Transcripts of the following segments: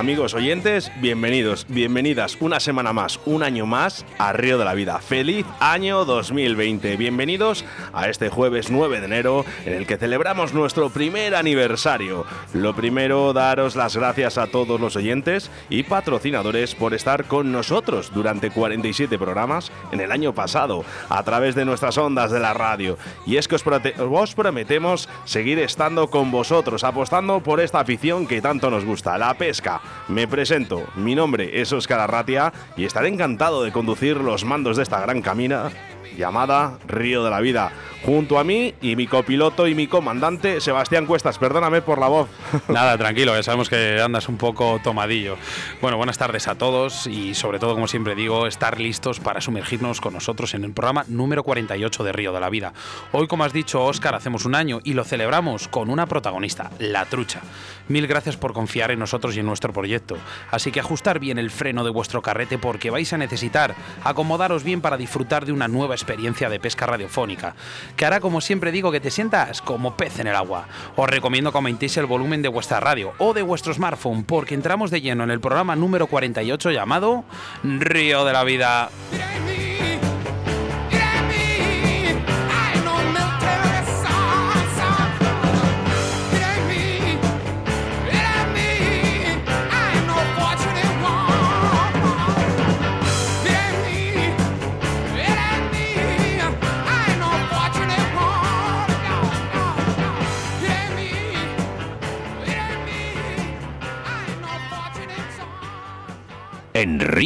Amigos oyentes, bienvenidos, bienvenidas una semana más, un año más a Río de la Vida. Feliz año 2020. Bienvenidos a este jueves 9 de enero en el que celebramos nuestro primer aniversario. Lo primero, daros las gracias a todos los oyentes y patrocinadores por estar con nosotros durante 47 programas en el año pasado a través de nuestras ondas de la radio. Y es que os, os prometemos seguir estando con vosotros, apostando por esta afición que tanto nos gusta, la pesca. Me presento, mi nombre es Óscar Arratia y estaré encantado de conducir los mandos de esta gran camina llamada Río de la Vida junto a mí y mi copiloto y mi comandante Sebastián Cuestas. Perdóname por la voz. Nada, tranquilo, sabemos que andas un poco tomadillo. Bueno, buenas tardes a todos y sobre todo, como siempre digo, estar listos para sumergirnos con nosotros en el programa número 48 de Río de la Vida. Hoy, como has dicho, Óscar, hacemos un año y lo celebramos con una protagonista, la trucha. Mil gracias por confiar en nosotros y en nuestro proyecto. Así que ajustar bien el freno de vuestro carrete porque vais a necesitar acomodaros bien para disfrutar de una nueva experiencia de pesca radiofónica que hará, como siempre digo, que te sientas como pez en el agua. Os recomiendo que aumentéis el volumen de vuestra radio o de vuestro smartphone, porque entramos de lleno en el programa número 48 llamado Río de la Vida.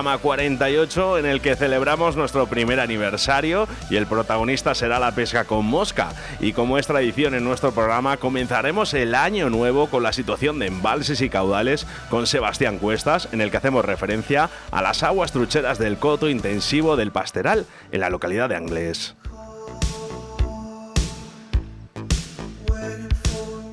Programa 48 en el que celebramos nuestro primer aniversario y el protagonista será la pesca con mosca. Y como es tradición en nuestro programa, comenzaremos el año nuevo con la situación de embalses y caudales con Sebastián Cuestas, en el que hacemos referencia a las aguas trucheras del coto intensivo del Pasteral, en la localidad de Anglés.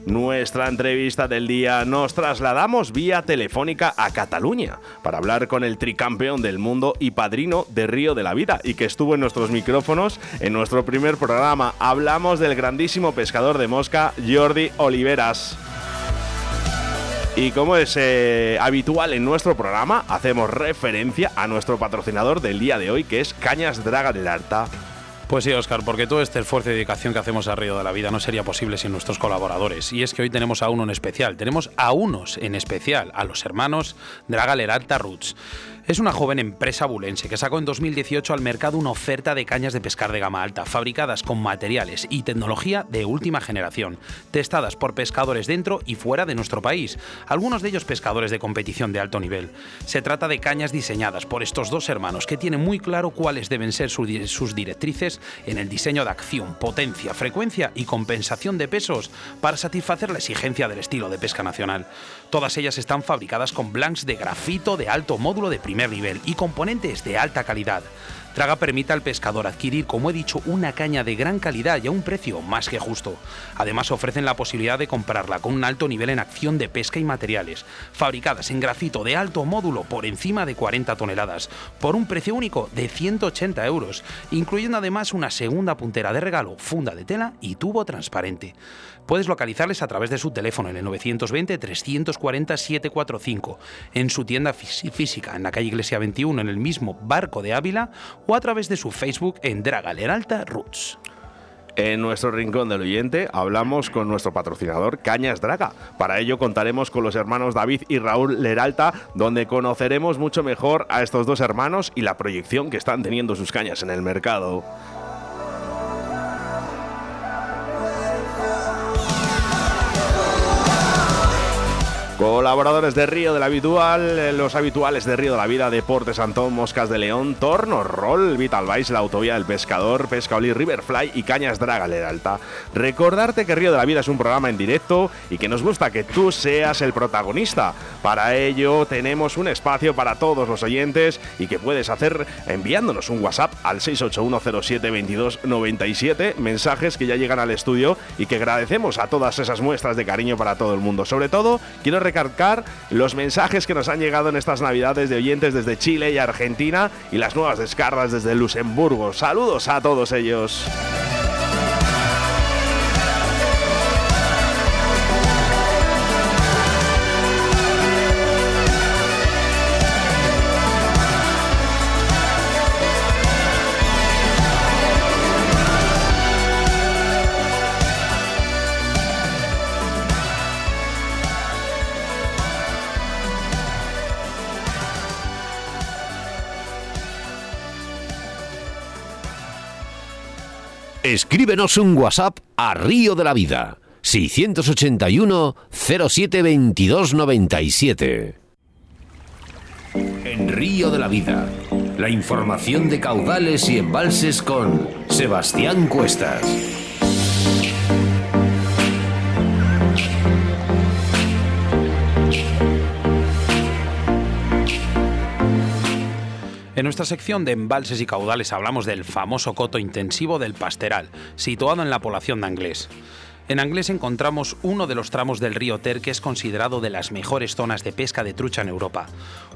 Nuestra entrevista del día nos trasladamos vía telefónica a Cataluña para hablar con el tricampeón del mundo y padrino de Río de la Vida y que estuvo en nuestros micrófonos en nuestro primer programa. Hablamos del grandísimo pescador de mosca Jordi Oliveras. Y como es eh, habitual en nuestro programa, hacemos referencia a nuestro patrocinador del día de hoy, que es Cañas Draga del Arta. Pues sí, Oscar, porque todo este esfuerzo y dedicación que hacemos a Río de la Vida no sería posible sin nuestros colaboradores. Y es que hoy tenemos a uno en especial, tenemos a unos en especial, a los hermanos Draga Leralta Roots. Es una joven empresa bulense que sacó en 2018 al mercado una oferta de cañas de pescar de gama alta, fabricadas con materiales y tecnología de última generación, testadas por pescadores dentro y fuera de nuestro país, algunos de ellos pescadores de competición de alto nivel. Se trata de cañas diseñadas por estos dos hermanos que tienen muy claro cuáles deben ser sus directrices en el diseño de acción, potencia, frecuencia y compensación de pesos para satisfacer la exigencia del estilo de pesca nacional. Todas ellas están fabricadas con blanks de grafito de alto módulo de nivel y componentes de alta calidad. Traga permite al pescador adquirir, como he dicho, una caña de gran calidad y a un precio más que justo. Además ofrecen la posibilidad de comprarla con un alto nivel en acción de pesca y materiales, fabricadas en grafito de alto módulo por encima de 40 toneladas, por un precio único de 180 euros, incluyendo además una segunda puntera de regalo, funda de tela y tubo transparente. Puedes localizarles a través de su teléfono en el 920-340-745, en su tienda física en la calle Iglesia 21 en el mismo Barco de Ávila o a través de su Facebook en Draga Leralta Roots. En nuestro rincón del oyente hablamos con nuestro patrocinador Cañas Draga. Para ello contaremos con los hermanos David y Raúl Leralta, donde conoceremos mucho mejor a estos dos hermanos y la proyección que están teniendo sus cañas en el mercado. Colaboradores de Río de la Habitual, eh, los habituales de Río de la Vida, Deportes Antón, Moscas de León, Torno, Roll, Vital Vice, La Autovía del Pescador, Pescaolí, Riverfly y Cañas Draga Alta. Recordarte que Río de la Vida es un programa en directo y que nos gusta que tú seas el protagonista. Para ello tenemos un espacio para todos los oyentes y que puedes hacer enviándonos un WhatsApp al 681072297, mensajes que ya llegan al estudio y que agradecemos a todas esas muestras de cariño para todo el mundo. Sobre todo, quiero recalcar los mensajes que nos han llegado en estas navidades de oyentes desde Chile y Argentina y las nuevas descargas desde Luxemburgo. Saludos a todos ellos. Escríbenos un WhatsApp a Río de la Vida 681 07 22 97. En Río de la Vida, la información de caudales y embalses con Sebastián Cuestas. En nuestra sección de embalses y caudales hablamos del famoso coto intensivo del Pasteral, situado en la población de Anglés. En Anglés encontramos uno de los tramos del río Ter que es considerado de las mejores zonas de pesca de trucha en Europa.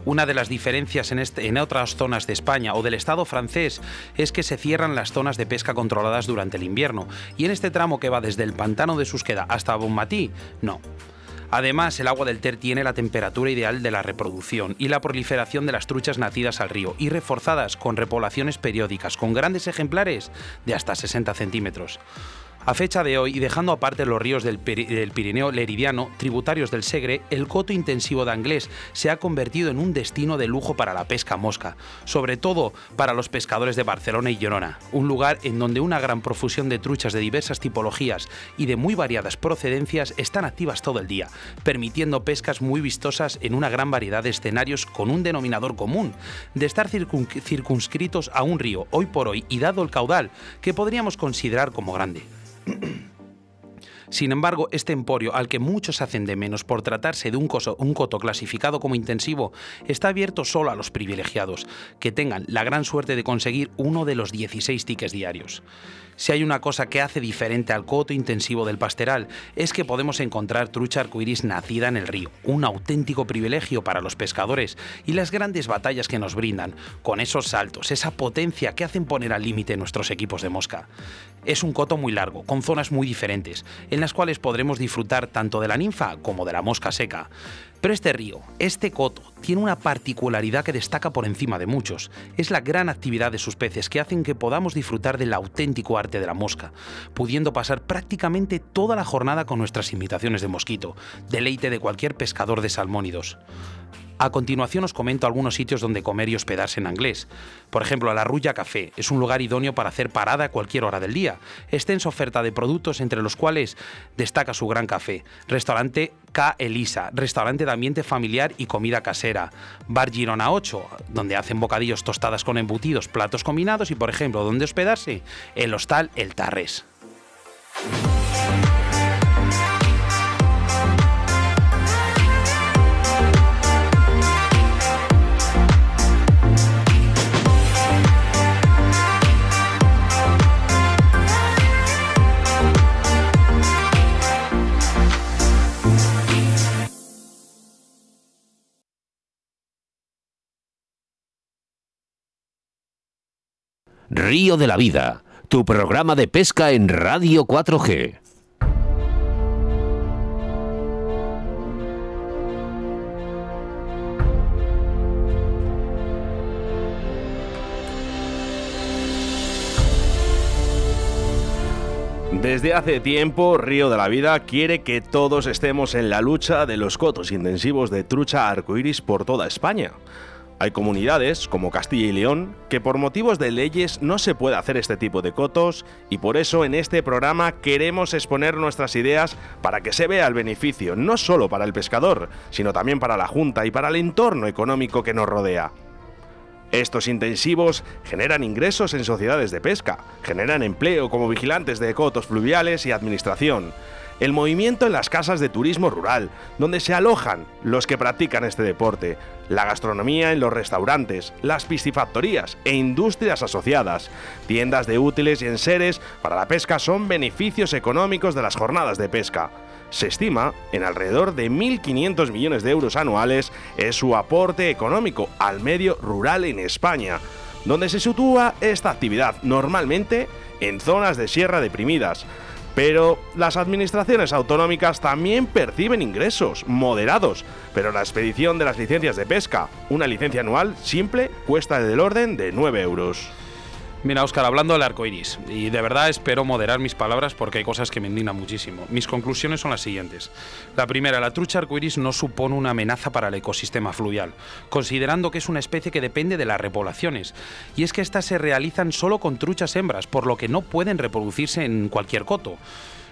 Una de las diferencias en, este, en, otras zonas de España o del Estado francés es que se cierran las zonas de pesca controladas durante el invierno, y en este tramo que va desde el pantano de Susqueda hasta Bonmatí, no. Además, el agua del Ter tiene la temperatura ideal de la reproducción y la proliferación de las truchas nacidas al río y reforzadas con repoblaciones periódicas con grandes ejemplares de hasta 60 centímetros. A fecha de hoy, y dejando aparte los ríos del, Pirineo Leridiano, tributarios del Segre, el coto intensivo de Anglés se ha convertido en un destino de lujo para la pesca mosca, sobre todo para los pescadores de Barcelona y Girona, un lugar en donde una gran profusión de truchas de diversas tipologías y de muy variadas procedencias están activas todo el día, permitiendo pescas muy vistosas en una gran variedad de escenarios con un denominador común, de estar circunscritos a un río hoy por hoy y dado el caudal que podríamos considerar como grande. Sin embargo, este emporio, al que muchos hacen de menos por tratarse de un, coto clasificado como intensivo, está abierto solo a los privilegiados, que tengan la gran suerte de conseguir uno de los 16 tickets diarios. Si hay una cosa que hace diferente al coto intensivo del pasteral, es que podemos encontrar trucha arcoiris nacida en el río, un auténtico privilegio para los pescadores y las grandes batallas que nos brindan, con esos saltos, esa potencia que hacen poner al límite nuestros equipos de mosca. Es un coto muy largo, con zonas muy diferentes, en las cuales podremos disfrutar tanto de la ninfa como de la mosca seca. Pero este río, este coto, tiene una particularidad que destaca por encima de muchos. Es la gran actividad de sus peces que hacen que podamos disfrutar del auténtico arte de la mosca, pudiendo pasar prácticamente toda la jornada con nuestras imitaciones de mosquito, deleite de cualquier pescador de salmónidos. A continuación os comento algunos sitios donde comer y hospedarse en inglés. Por ejemplo, la Rulla Café es un lugar idóneo para hacer parada a cualquier hora del día. Extensa oferta de productos entre los cuales destaca su gran café. Restaurante K. Elisa, restaurante de ambiente familiar y comida casera. Bar Girona 8, donde hacen bocadillos tostadas con embutidos, platos combinados y, por ejemplo, donde hospedarse, el hostal El Tarres. Río de la Vida, tu programa de pesca en Radio 4G. Desde hace tiempo, Río de la Vida quiere que todos estemos en la lucha de los cotos intensivos de trucha arcoiris por toda España. Hay comunidades, como Castilla y León, que por motivos de leyes no se puede hacer este tipo de cotos y por eso en este programa queremos exponer nuestras ideas para que se vea el beneficio no solo para el pescador, sino también para la Junta y para el entorno económico que nos rodea. Estos intensivos generan ingresos en sociedades de pesca, generan empleo como vigilantes de cotos fluviales y administración, el movimiento en las casas de turismo rural, donde se alojan los que practican este deporte, la gastronomía en los restaurantes, las piscifactorías e industrias asociadas, tiendas de útiles y enseres para la pesca son beneficios económicos de las jornadas de pesca. Se estima en alrededor de 1.500 millones de euros anuales es su aporte económico al medio rural en España, donde se sitúa esta actividad normalmente en zonas de sierra deprimidas, pero las administraciones autonómicas también perciben ingresos moderados, pero la expedición de las licencias de pesca, una licencia anual simple, cuesta del orden de 9 euros. Mira, Oscar, hablando del arco iris, y de verdad espero moderar mis palabras porque hay cosas que me indignan muchísimo. Mis conclusiones son las siguientes. La primera, la trucha arcoiris no supone una amenaza para el ecosistema fluvial, considerando que es una especie que depende de las repoblaciones. Y es que estas se realizan solo con truchas hembras, por lo que no pueden reproducirse en cualquier coto.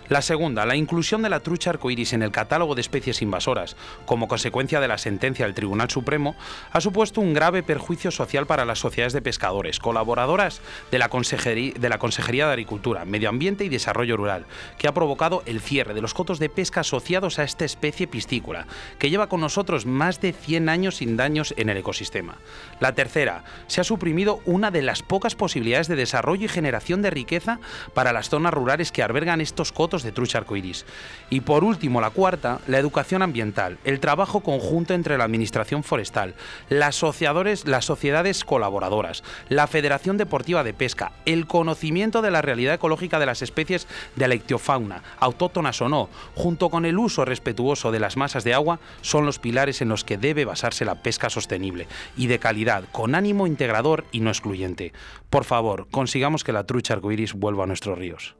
La segunda, la inclusión de la trucha arcoíris en el catálogo de especies invasoras, como consecuencia de la sentencia del Tribunal Supremo, ha supuesto un grave perjuicio social para las sociedades de pescadores, colaboradoras de la, Consejería de, la Consejería de Agricultura, Medio Ambiente y Desarrollo Rural, que ha provocado el cierre de los cotos de pesca asociados a esta especie piscícola, que lleva con nosotros más de 100 años sin daños en el ecosistema. La tercera, se ha suprimido una de las pocas posibilidades de desarrollo y generación de riqueza para las zonas rurales que albergan estos cotos de trucha arcoiris. Y por último, la cuarta, la educación ambiental, el trabajo conjunto entre la Administración Forestal, las, asociadores, las sociedades colaboradoras, la Federación Deportiva de Pesca, el conocimiento de la realidad ecológica de las especies de la ictiofauna, autóctonas o no, junto con el uso respetuoso de las masas de agua, son los pilares en los que debe basarse la pesca sostenible y de calidad, con ánimo integrador y no excluyente. Por favor, consigamos que la trucha arcoiris vuelva a nuestros ríos.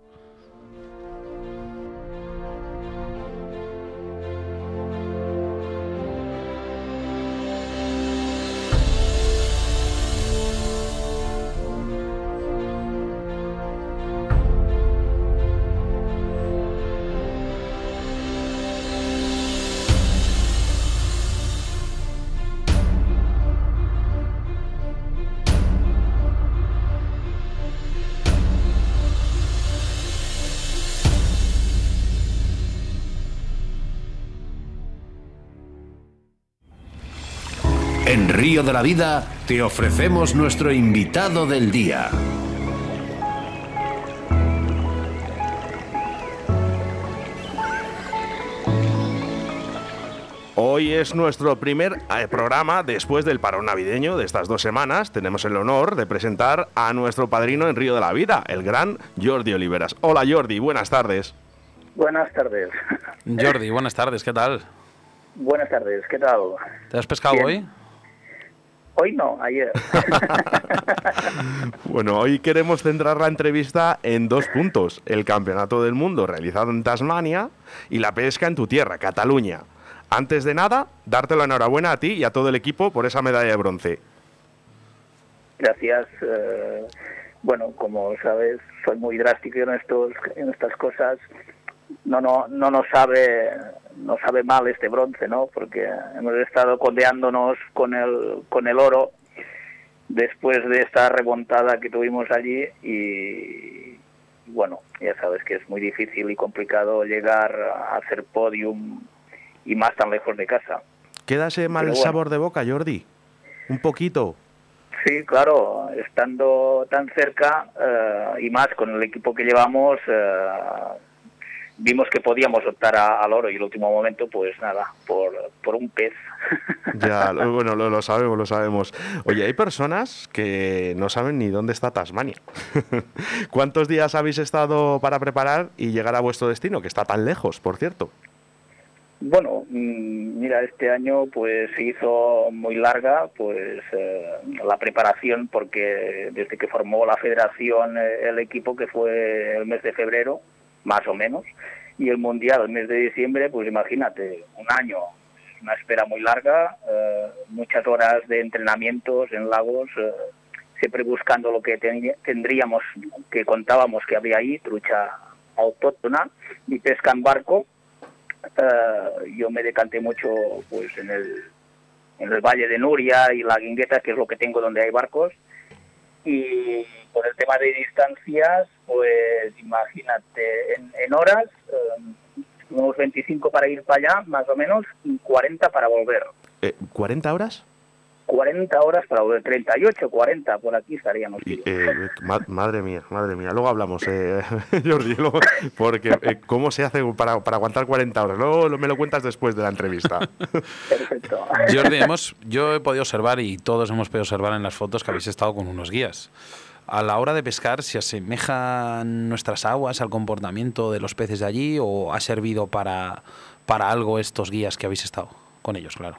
De la Vida te ofrecemos nuestro invitado del día. Hoy es nuestro primer eh, programa después del parón navideño de estas dos semanas. Tenemos el honor de presentar a nuestro padrino en Río de la Vida, el gran Jordi Oliveras. Hola Jordi, buenas tardes. Buenas tardes. Jordi, buenas tardes, ¿qué tal? Buenas tardes, ¿qué tal? ¿Te has pescado hoy? Hoy no, ayer. bueno, hoy queremos centrar la entrevista en dos puntos. El Campeonato del Mundo realizado en Tasmania y la pesca en tu tierra, Cataluña. Antes de nada, darte la enhorabuena a ti y a todo el equipo por esa medalla de bronce. Gracias. Eh, bueno, como sabes, soy muy drástico en, estos, en estas cosas. No, no, no nos sabe no sabe mal este bronce, ¿no? Porque hemos estado codeándonos con el, con el oro después de esta remontada que tuvimos allí y, bueno, ya sabes que es muy difícil y complicado llegar a hacer podium y más tan lejos de casa. ¿Queda ese mal sabor de boca, Jordi? Un poquito. Sí, claro, estando tan cerca eh, y más con el equipo que llevamos, eh, vimos que podíamos optar al oro y el último momento, pues nada, por, por un pez. Ya, bueno, lo, lo, sabemos, lo sabemos. Oye, hay personas que no saben ni dónde está Tasmania. ¿Cuántos días habéis estado para preparar y llegar a vuestro destino, que está tan lejos, por cierto? Bueno, mm, mira, este año pues se hizo muy larga pues eh, la preparación porque desde que formó la federación eh, el equipo que fue el mes de febrero más o menos, y el Mundial el mes de diciembre, pues imagínate, un año, una espera muy larga, eh, muchas horas de entrenamientos en lagos, eh, siempre buscando lo que tendríamos, que contábamos que había ahí, trucha autóctona y pesca en barco. Eh, yo me decanté mucho pues en el, en el Valle de Nuria y la Guingueta, que es lo que tengo donde hay barcos. Y por el tema de distancias, pues imagínate, en, horas, eh, unos 25 para ir para allá, más o menos, y 40 para volver. ¿40 eh, horas? 40 horas para volver, 38, 40, por aquí estaríamos. Eh, madre mía, madre mía. Luego hablamos, eh, Jordi, porque eh, ¿cómo se hace para, para, aguantar 40 horas? Luego me lo cuentas después de la entrevista. Perfecto. Jordi, hemos, yo he podido observar y todos hemos podido observar en las fotos que habéis estado con unos guías. A la hora de pescar, ¿se asemejan nuestras aguas al comportamiento de los peces de allí o ha servido para, para algo estos guías que habéis estado con ellos, claro?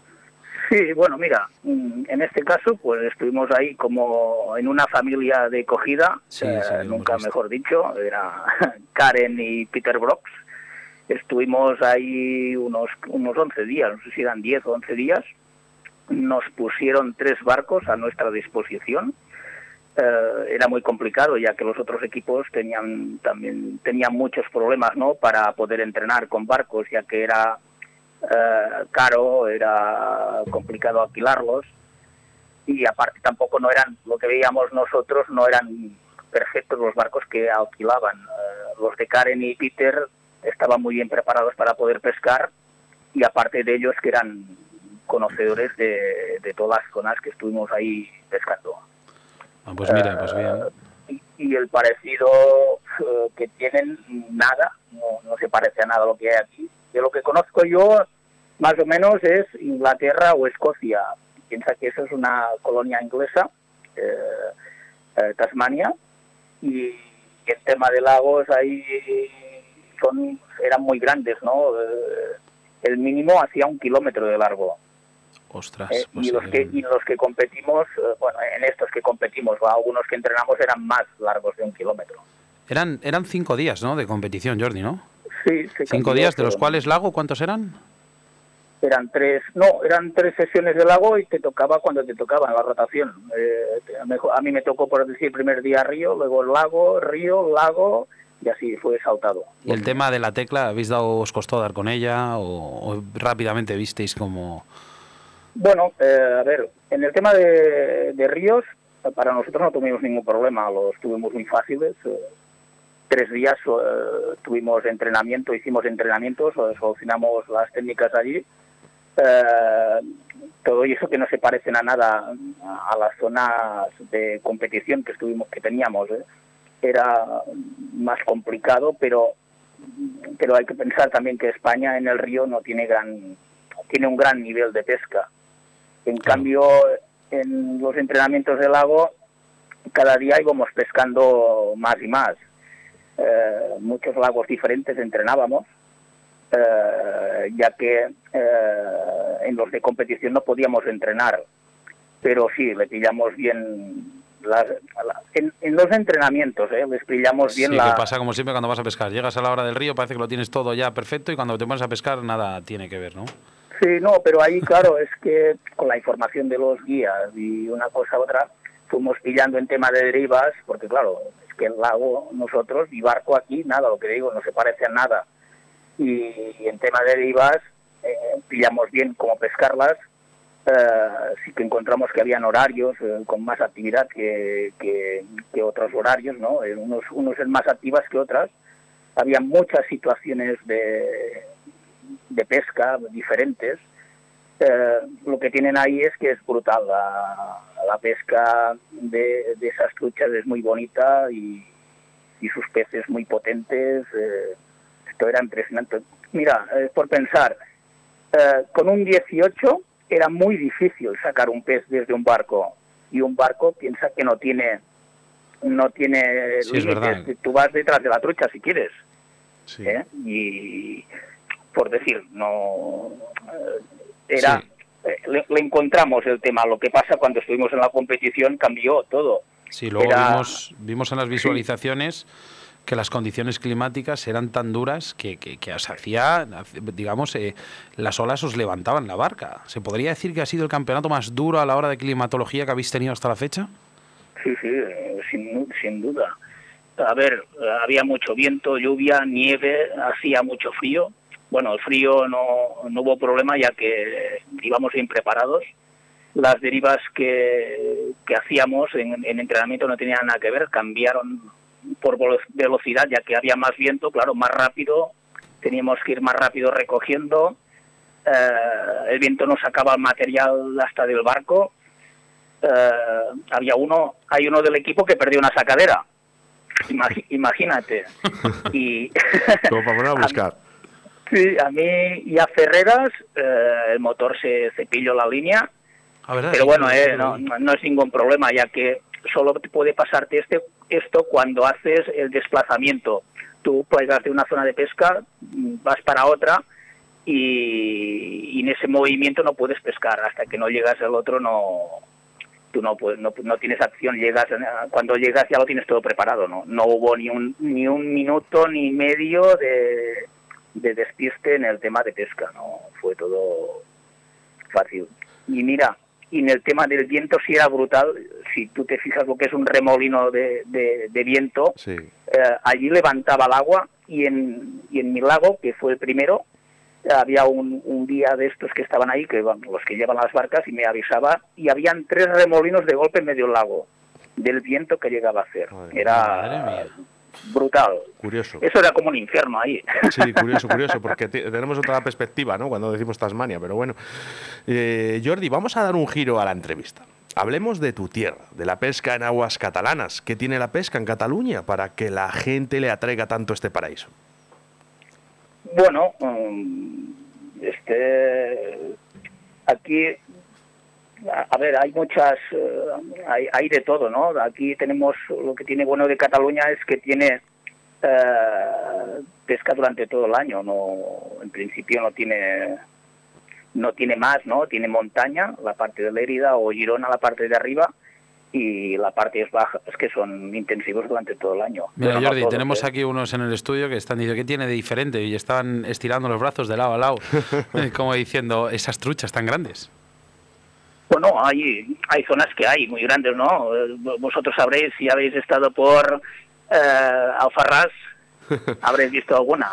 Sí, bueno, mira, mm, en este caso, pues estuvimos ahí como en una familia de acogida, eh, nunca mejor dicho, era Karen y Peter Brooks. Estuvimos ahí unos, unos 11 días, no sé si eran 10 o 11 días. Nos pusieron tres barcos a nuestra disposición. Eh, era muy complicado ya que los otros equipos tenían también tenían muchos problemas no para poder entrenar con barcos ya que era eh, caro, era complicado alquilarlos y aparte tampoco no eran, lo que veíamos nosotros, no eran perfectos los barcos que alquilaban. Eh, los de Karen y Peter estaban muy bien preparados para poder pescar y aparte de ellos que eran conocedores de, todas las zonas que estuvimos ahí pescando. Ah, pues mira, pues. Eh, y, el parecido que tienen, nada, no, se parece a nada lo que hay aquí de lo que conozco yo, más o menos es Inglaterra o Escocia. Piensa que eso es una colonia inglesa, eh, eh, Tasmania, y el tema de lagos ahí son eran muy grandes, ¿no? Eh, el mínimo hacía un kilómetro de largo. Ostras. Pues y, los que, y los que competimos, bueno, en estos que competimos, algunos que entrenamos eran más largos de un kilómetro. Eran, eran cinco días, ¿no? De competición, Jordi, ¿no? Sí, Cinco días, de los cuales lago, ¿cuántos eran? Eran tres, no, eran tres sesiones de lago y te tocaba cuando te tocaba en la rotación. Eh, a mí me tocó, por decir, primer día río, luego lago, río, lago, y así fue saltado. ¿Y el tema de la tecla, habéis dado, os costó dar con ella o, rápidamente visteis como...? Bueno, eh, a ver, en el tema de, ríos, para nosotros no tuvimos ningún problema, los tuvimos muy fáciles. Eh, tres días eh, tuvimos entrenamiento, hicimos entrenamientos, solucionamos las técnicas allí. Eh, todo eso que no se parecen a nada a las zonas de competición que estuvimos que teníamos ¿eh? era más complicado pero pero hay que pensar también que España en el río no tiene gran tiene un gran nivel de pesca en cambio en los entrenamientos del lago cada día íbamos pescando más y más eh, muchos lagos diferentes entrenábamos, eh, ya que eh, en los de competición no podíamos entrenar, pero sí, le pillamos bien en, los entrenamientos, ¿eh? les pillamos bien sí, la... que pasa como siempre cuando vas a pescar. Llegas a la hora del río, parece que lo tienes todo ya perfecto y cuando te pones a pescar nada tiene que ver, ¿no? Sí, no, pero ahí, claro, es que con la información de los guías y una cosa u otra, fuimos pillando en tema de derivas, porque claro, que el lago nosotros y barco aquí, nada, lo que digo, no se parece a nada. Y, en tema de derivas, eh, pillamos bien cómo pescarlas, eh, sí que encontramos que habían horarios eh, con más actividad que, que, otros horarios, ¿no? unos, unos en más activas que otras. Había muchas situaciones de, de pesca diferentes. lo que tienen ahí es que es brutal. La, la pesca de, esas truchas es muy bonita y, sus peces muy potentes. Eh, esto era impresionante. Mira, por pensar, eh, con un 18 era muy difícil sacar un pez desde un barco y un barco piensa que no tiene no tiene tú vas detrás de la trucha si quieres ¿eh? y por decir no era eh, le, encontramos el tema. Lo que pasa cuando estuvimos en la competición cambió todo. Sí, luego vimos, vimos en las visualizaciones que las condiciones climáticas eran tan duras que, que, que hacía, digamos, eh, las olas os levantaban la barca. ¿Se podría decir que ha sido el campeonato más duro a la hora de climatología que habéis tenido hasta la fecha? Sí, sí, eh, sin, sin duda. A ver, había mucho viento, lluvia, nieve, hacía mucho frío. Bueno, el frío no, no hubo problema ya que íbamos bien preparados. Las derivas que, que hacíamos en, en entrenamiento no tenían nada que ver, cambiaron por velo- velocidad ya que había más viento, claro, más rápido, teníamos que ir más rápido recogiendo. Eh, el viento nos sacaba el material hasta del barco. Eh, había uno, hay uno del equipo que perdió una sacadera. Imagínate. Y Como para a buscar. sí, a mí y a Ferreras eh, el motor se cepilló la línea, A ver, pero bueno, eh, no, no es ningún problema, ya que solo te puede pasarte este, esto cuando haces el desplazamiento. Tú puedes de una zona de pesca, vas para otra y, y en ese movimiento no puedes pescar. Hasta que no llegas al otro no tú no, puedes, no, no tienes acción. llegas Cuando llegas ya lo tienes todo preparado. No, no hubo ni un, ni un minuto ni medio de, de despiste en el tema de pesca. no Fue todo fácil. Y mira, y en el tema del viento sí era brutal. Si tú te fijas lo que es un remolino de, de, de viento, Sí. eh, allí levantaba el agua y en, y en mi lago, que fue el primero, había un, un día de estos que estaban ahí, que bueno, los que llevan las barcas, y me avisaba, y habían tres remolinos de golpe en medio del lago, del viento que llegaba a hacer. Madre Era Madre mía. Brutal. Curioso. Eso era como un infierno ahí. Sí, curioso, curioso, porque te- tenemos otra perspectiva, ¿no? Cuando decimos Tasmania, pero bueno. Eh, Jordi, vamos a dar un giro a la entrevista. Hablemos de tu tierra, de la pesca en aguas catalanas. ¿Qué tiene la pesca en Cataluña para que la gente le atraiga tanto este paraíso? Bueno, mm, este, aquí, a, ver, hay muchas, eh, hay, hay de todo, ¿no? Aquí tenemos, lo que tiene bueno de Cataluña es que tiene eh, pesca durante todo el año, no, en principio no tiene, no tiene más, ¿no? Tiene montaña, la parte de Lérida o Girona, la parte de arriba, y la parte es baja, es que son intensivos durante todo el año. Mira, Bueno, Jordi, todos, tenemos ¿eh? aquí unos en el estudio que están diciendo, ¿qué tiene de diferente? Y estaban estirando los brazos de lado a lado, como diciendo, esas truchas tan grandes. Bueno, hay, hay zonas que hay muy grandes, ¿no? Eh, Vosotros sabréis si habéis estado por eh, Alfarrás, habréis visto alguna.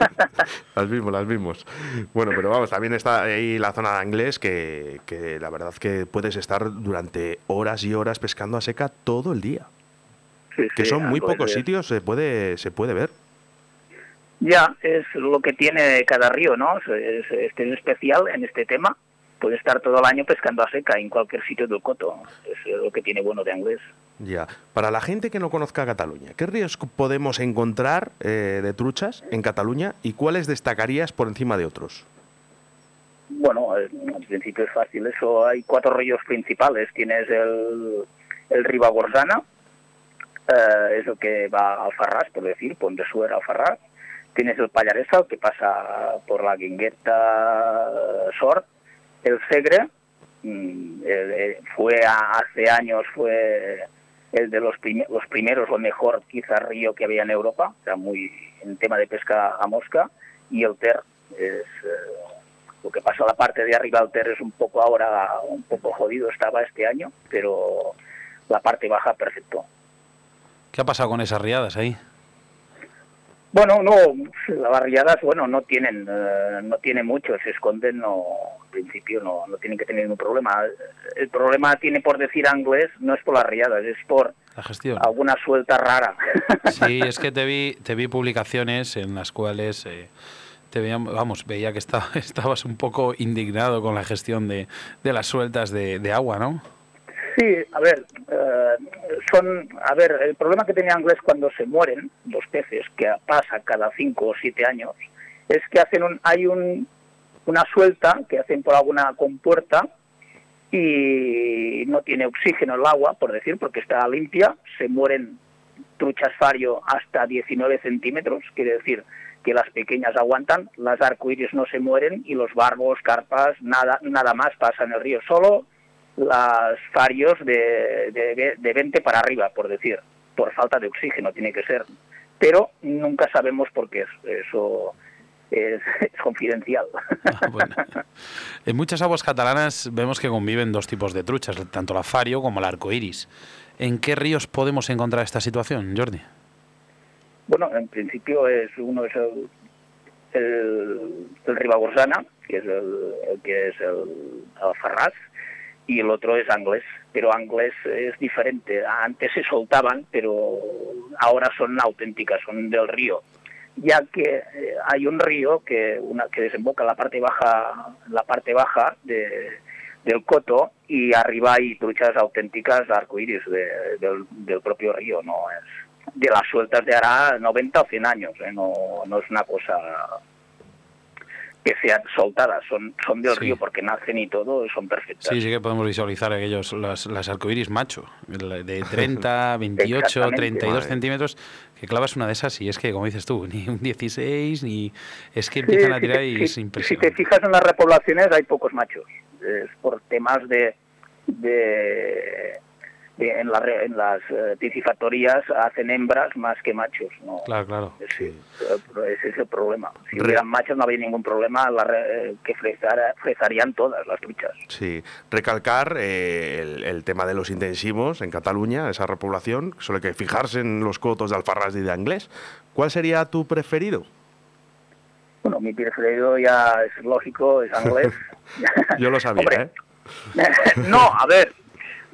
Las vimos, las vimos. Bueno, pero vamos, también está ahí la zona de inglés que, que la verdad que puedes estar durante horas y horas pescando a seca todo el día. Sí, Que sí, son muy pocos sitios, se puede, se puede ver. Ya, es lo que tiene cada río, ¿no? Es, es- este es especial en este tema. Puede estar todo el año pescando a seca en cualquier sitio del coto. Es lo que tiene bueno de inglés. Ya. Para la gente que no conozca Cataluña, ¿qué ríos podemos encontrar eh, de truchas en Cataluña y cuáles destacarías por encima de otros? Bueno, eh, al principio es fácil eso. Hay cuatro ríos principales. Tienes el, el Ribagorzana, eh, es lo que va a Alfarrás, por decir, Pont de Suera, Alfarrás. Tienes el Pallaresa, que pasa por la Guingueta, eh, Sort. El Segre, mm, fue hace años, fue el de los, prime- los primeros, o mejor quizá río que había en Europa, o muy en tema de pesca a mosca. Y el Ter es... eh, lo que pasa la parte de arriba del Ter es un poco ahora, un poco jodido estaba este año, pero la parte baja perfecto. ¿Qué ha pasado con esas riadas ahí? Bueno, no, las barriadas, bueno, no tienen, eh, no tienen mucho, se esconden, no, en principio no, no tienen que tener ningún problema. El problema tiene por decir inglés, no es por las riadas, es por La gestión. alguna suelta rara. Sí, es que te vi, te vi publicaciones en las cuales eh, te veía, vamos, veía que estaba, estabas un poco indignado con la gestión de, de las sueltas de, de agua, ¿no? Sí, a ver, eh, son, a ver, el problema que tenía inglés cuando se mueren los peces, que pasa cada cinco o siete años, es que hacen un, hay un, una suelta que hacen por alguna compuerta y no tiene oxígeno el agua, por decir, porque está limpia, se mueren truchas fario hasta 19 centímetros, quiere decir que las pequeñas aguantan, las arcoíris no se mueren y los barbos, carpas, nada, nada más pasa en el río, solo las farios de, de, de 20 para arriba, por decir, por falta de oxígeno tiene que ser. pero nunca sabemos por qué. Eso es, confidencial. Ah, en muchas aguas catalanas vemos que conviven dos tipos de truchas, tanto la fario como el arco iris. ¿En qué ríos podemos encontrar esta situación, Jordi? Bueno, en principio es uno es el, el, Ribagorsana, que es el, que es el, Alfarraz, y el otro es Anglés. Pero Anglés es diferente. Antes se soltaban, pero ahora son auténticas, son del río ya que eh, hay un río que una que desemboca en la parte baja la parte baja de, del coto y arriba hay truchas auténticas arcoíris de, del, del, propio río no es de las sueltas de hará 90 o 100 años ¿eh? no, no es una cosa que sean soltadas, son, son del río porque nacen y todo, son perfectas. Sí, sí que podemos visualizar aquellos, las, las arcoíris macho, de 30, 28, 32 centímetros, que clavas una de esas y es que, como dices tú, ni un 16, ni... Es que empiezan a tirar y es impresionante. Si te fijas en las repoblaciones hay pocos machos, es por temas de... de en, en las uh, hacen hembras más que machos. ¿no? Claro, claro. Ese, es el problema. Si hubieran machos no había ningún problema eh, que frezarían todas las truchas. Sí, recalcar eh, el, tema de los intensivos en Cataluña, esa repoblación, solo hay que fijarse en los cotos de Alfarrás y de Anglés. ¿Cuál sería tu preferido? Bueno, mi preferido ya es lógico, es Anglés. Yo lo sabía, ¿eh? no, a ver,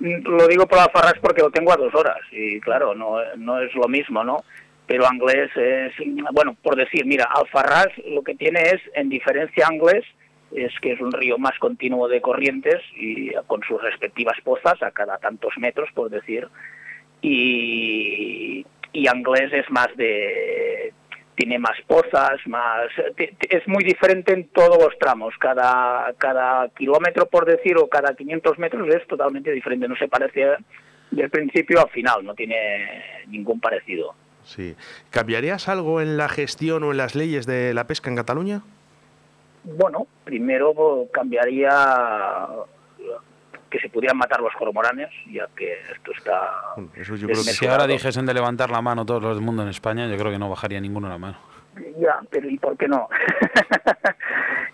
lo digo por Alfarrás porque lo tengo a dos horas y claro, no, no es lo mismo, ¿no? Pero Anglés es, bueno, por decir, mira, Alfarrás lo que tiene es, en diferencia Anglés, es que es un río más continuo de corrientes y con sus respectivas pozas a cada tantos metros, por decir, y, y Anglés es más de tiene más pozas, más es muy diferente en todos los tramos. Cada cada kilómetro por decir o cada 500 metros es totalmente diferente. No se parece del principio al final. No tiene ningún parecido. Sí. ¿Cambiarías algo en la gestión o en las leyes de la pesca en Cataluña? Bueno, primero cambiaría que se pudieran matar los cormoranes, ya que esto está... si ahora dijesen de levantar la mano todos los del mundo en España, yo creo que no bajaría ninguno la mano. Ya, pero ¿y por qué no?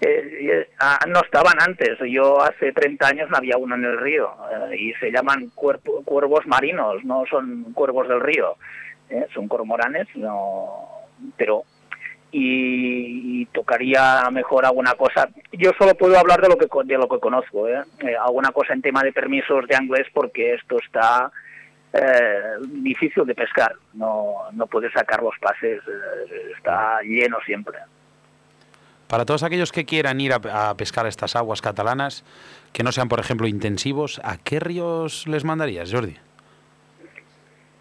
Eh, ah, no estaban antes. Yo hace 30 años no había uno en el río eh, y se llaman cuervos marinos, no son cuervos del río. Eh, son cormoranes, no, pero y, tocaría mejor alguna cosa. Yo solo puedo hablar de lo que de lo que conozco, ¿eh? Eh, alguna cosa en tema de permisos de inglés porque esto está eh, difícil de pescar, no no puedes sacar los pases, está lleno siempre. Para todos aquellos que quieran ir a, a, pescar estas aguas catalanas, que no sean, por ejemplo, intensivos, ¿a qué ríos les mandarías, Jordi?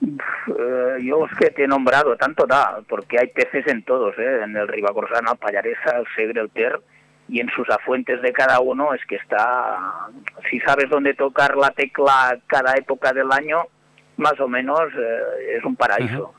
Eh, yo los que te he nombrado, tanto da, porque hay peces en todos, ¿eh? en el Ribacorsana, el Pallaresa, el Segre, el Ter, y en sus afuentes de cada uno es que está, si sabes dónde tocar la tecla cada época del año, más o menos eh, es un paraíso.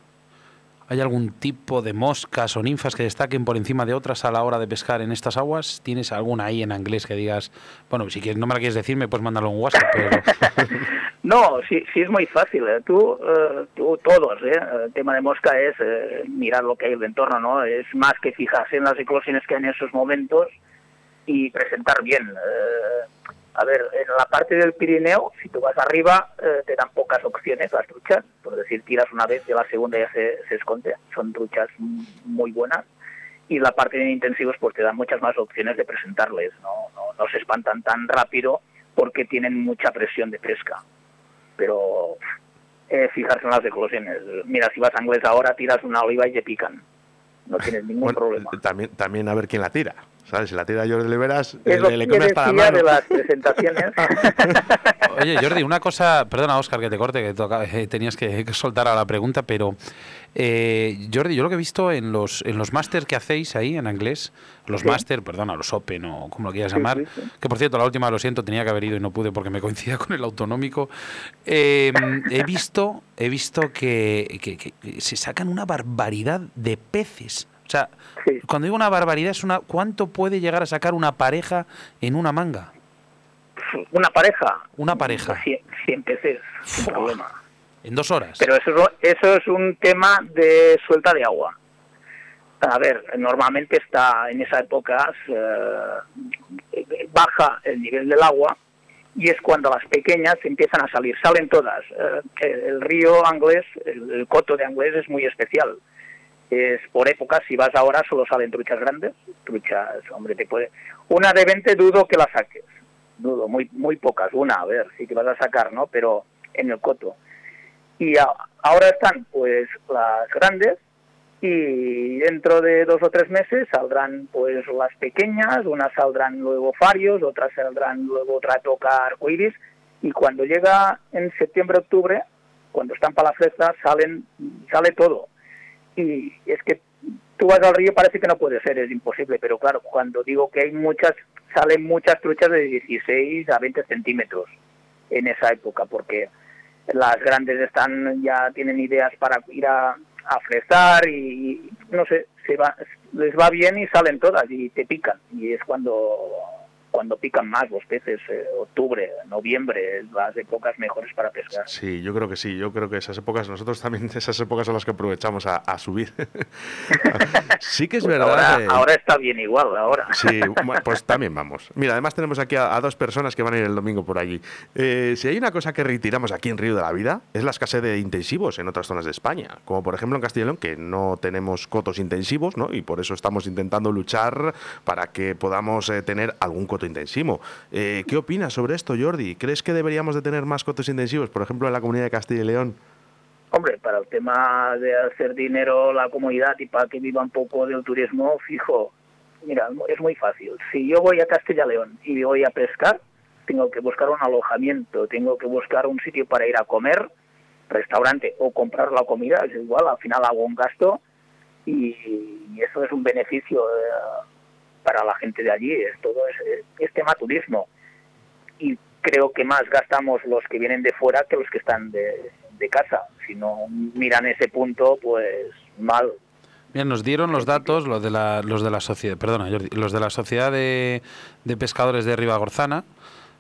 ¿Hay algún tipo de moscas o ninfas que destaquen por encima de otras a la hora de pescar en estas aguas? ¿Tienes alguna ahí en inglés que digas, bueno, si quieres, no me la quieres decir, me puedes mandarlo en WhatsApp, pero... no, sí, sí es muy fácil. ¿eh? Tú, eh, tú, todos, ¿eh? el tema de mosca es eh, mirar lo que hay en el entorno, ¿no? Es más que fijarse en las eclosiones que hay en esos momentos y presentar bien. A ver, en la parte del Pirineo, si tú vas arriba, eh, te dan pocas opciones las truchas. Por decir, tiras una vez y la segunda ya se, se esconde. Son truchas muy buenas. Y la parte de intensivos, pues te dan muchas más opciones de presentarles. No, no, se espantan tan rápido porque tienen mucha presión de pesca. Pero eh, fijarse en las eclosiones. Mira, si vas a inglés ahora, tiras una oliva y te pican. No tienes ningún problema. También, también a ver quién la tira. ¿Sabes? Si la tira Jordi Oliveras, le, le come hasta la mano. de las presentaciones. Oye, Jordi, una cosa, perdona, Oscar, que te corte, que toca, eh, tenías que, soltar a la pregunta, pero eh, Jordi, yo lo que he visto en los, en los máster que hacéis ahí en inglés, los ¿Sí? máster, perdona, los Open o como lo quieras llamar, que por cierto, la última, lo siento, tenía que haber ido y no pude porque me coincidía con el autonómico, eh, he visto, he visto que, que, que se sacan una barbaridad de peces. O sea, sí. cuando digo una barbaridad, es una ¿cuánto puede llegar a sacar una pareja en una manga? ¿Una pareja? Una pareja. 100, 100 peces, sin problema. en dos horas. Pero eso, eso es un tema de suelta de agua. A ver, normalmente está en esa época eh, baja el nivel del agua y es cuando las pequeñas empiezan a salir, salen todas. Eh, el río Anglés, el, coto de Anglés es muy especial. Es por época, si vas ahora solo salen truchas grandes, truchas, hombre, te puede... Una de 20 dudo que la saques, dudo, muy, muy pocas, una, a ver, sí que vas a sacar, ¿no? Pero en el coto. Y ahora están pues las grandes y dentro de dos o tres meses saldrán pues las pequeñas, unas saldrán luego farios, otras saldrán luego otra toca arcoiris y cuando llega en septiembre octubre, cuando están para la fiesta, salen sale todo y es que tú vas al río parece que no puede ser, es imposible, pero claro, cuando digo que hay muchas, salen muchas truchas de 16 a 20 centímetros en esa época, porque las grandes están ya tienen ideas para ir a, a fresar y, no sé, se va, les va bien y salen todas y te pican. Y es cuando cuando pican más los peces, eh, octubre, noviembre, las épocas mejores para pescar. Sí, yo creo que sí, yo creo que esas épocas, nosotros también esas épocas son las que aprovechamos a, subir. sí que es pues verdad. Ahora, está bien igual, ahora. sí, pues también vamos. Mira, además tenemos aquí a, dos personas que van a ir el domingo por allí. Eh, si hay una cosa que retiramos aquí en Río de la Vida, es la escasez de intensivos en otras zonas de España, como por ejemplo en León, que no tenemos cotos intensivos, ¿no? Y por eso estamos intentando luchar para que podamos eh, tener algún coto intensivo. Eh, ¿Qué opinas sobre esto, Jordi? ¿Crees que deberíamos de tener más cotos intensivos, por ejemplo, en la comunidad de Castilla y León? Hombre, para el tema de hacer dinero la comunidad y para que viva un poco del turismo, fijo, mira, es muy fácil. Si yo voy a Castilla y León y voy a pescar, tengo que buscar un alojamiento, tengo que buscar un sitio para ir a comer, restaurante o comprar la comida, es igual, al final hago un gasto y, eso es un beneficio. Eh, para la gente de allí, es todo es, tema turismo. Y creo que más gastamos los que vienen de fuera que los que están de, casa. Si no miran ese punto, pues mal. Bien, nos dieron los datos, los de la, los de la sociedad, perdona, los de la sociedad de, de pescadores de Ribagorzana,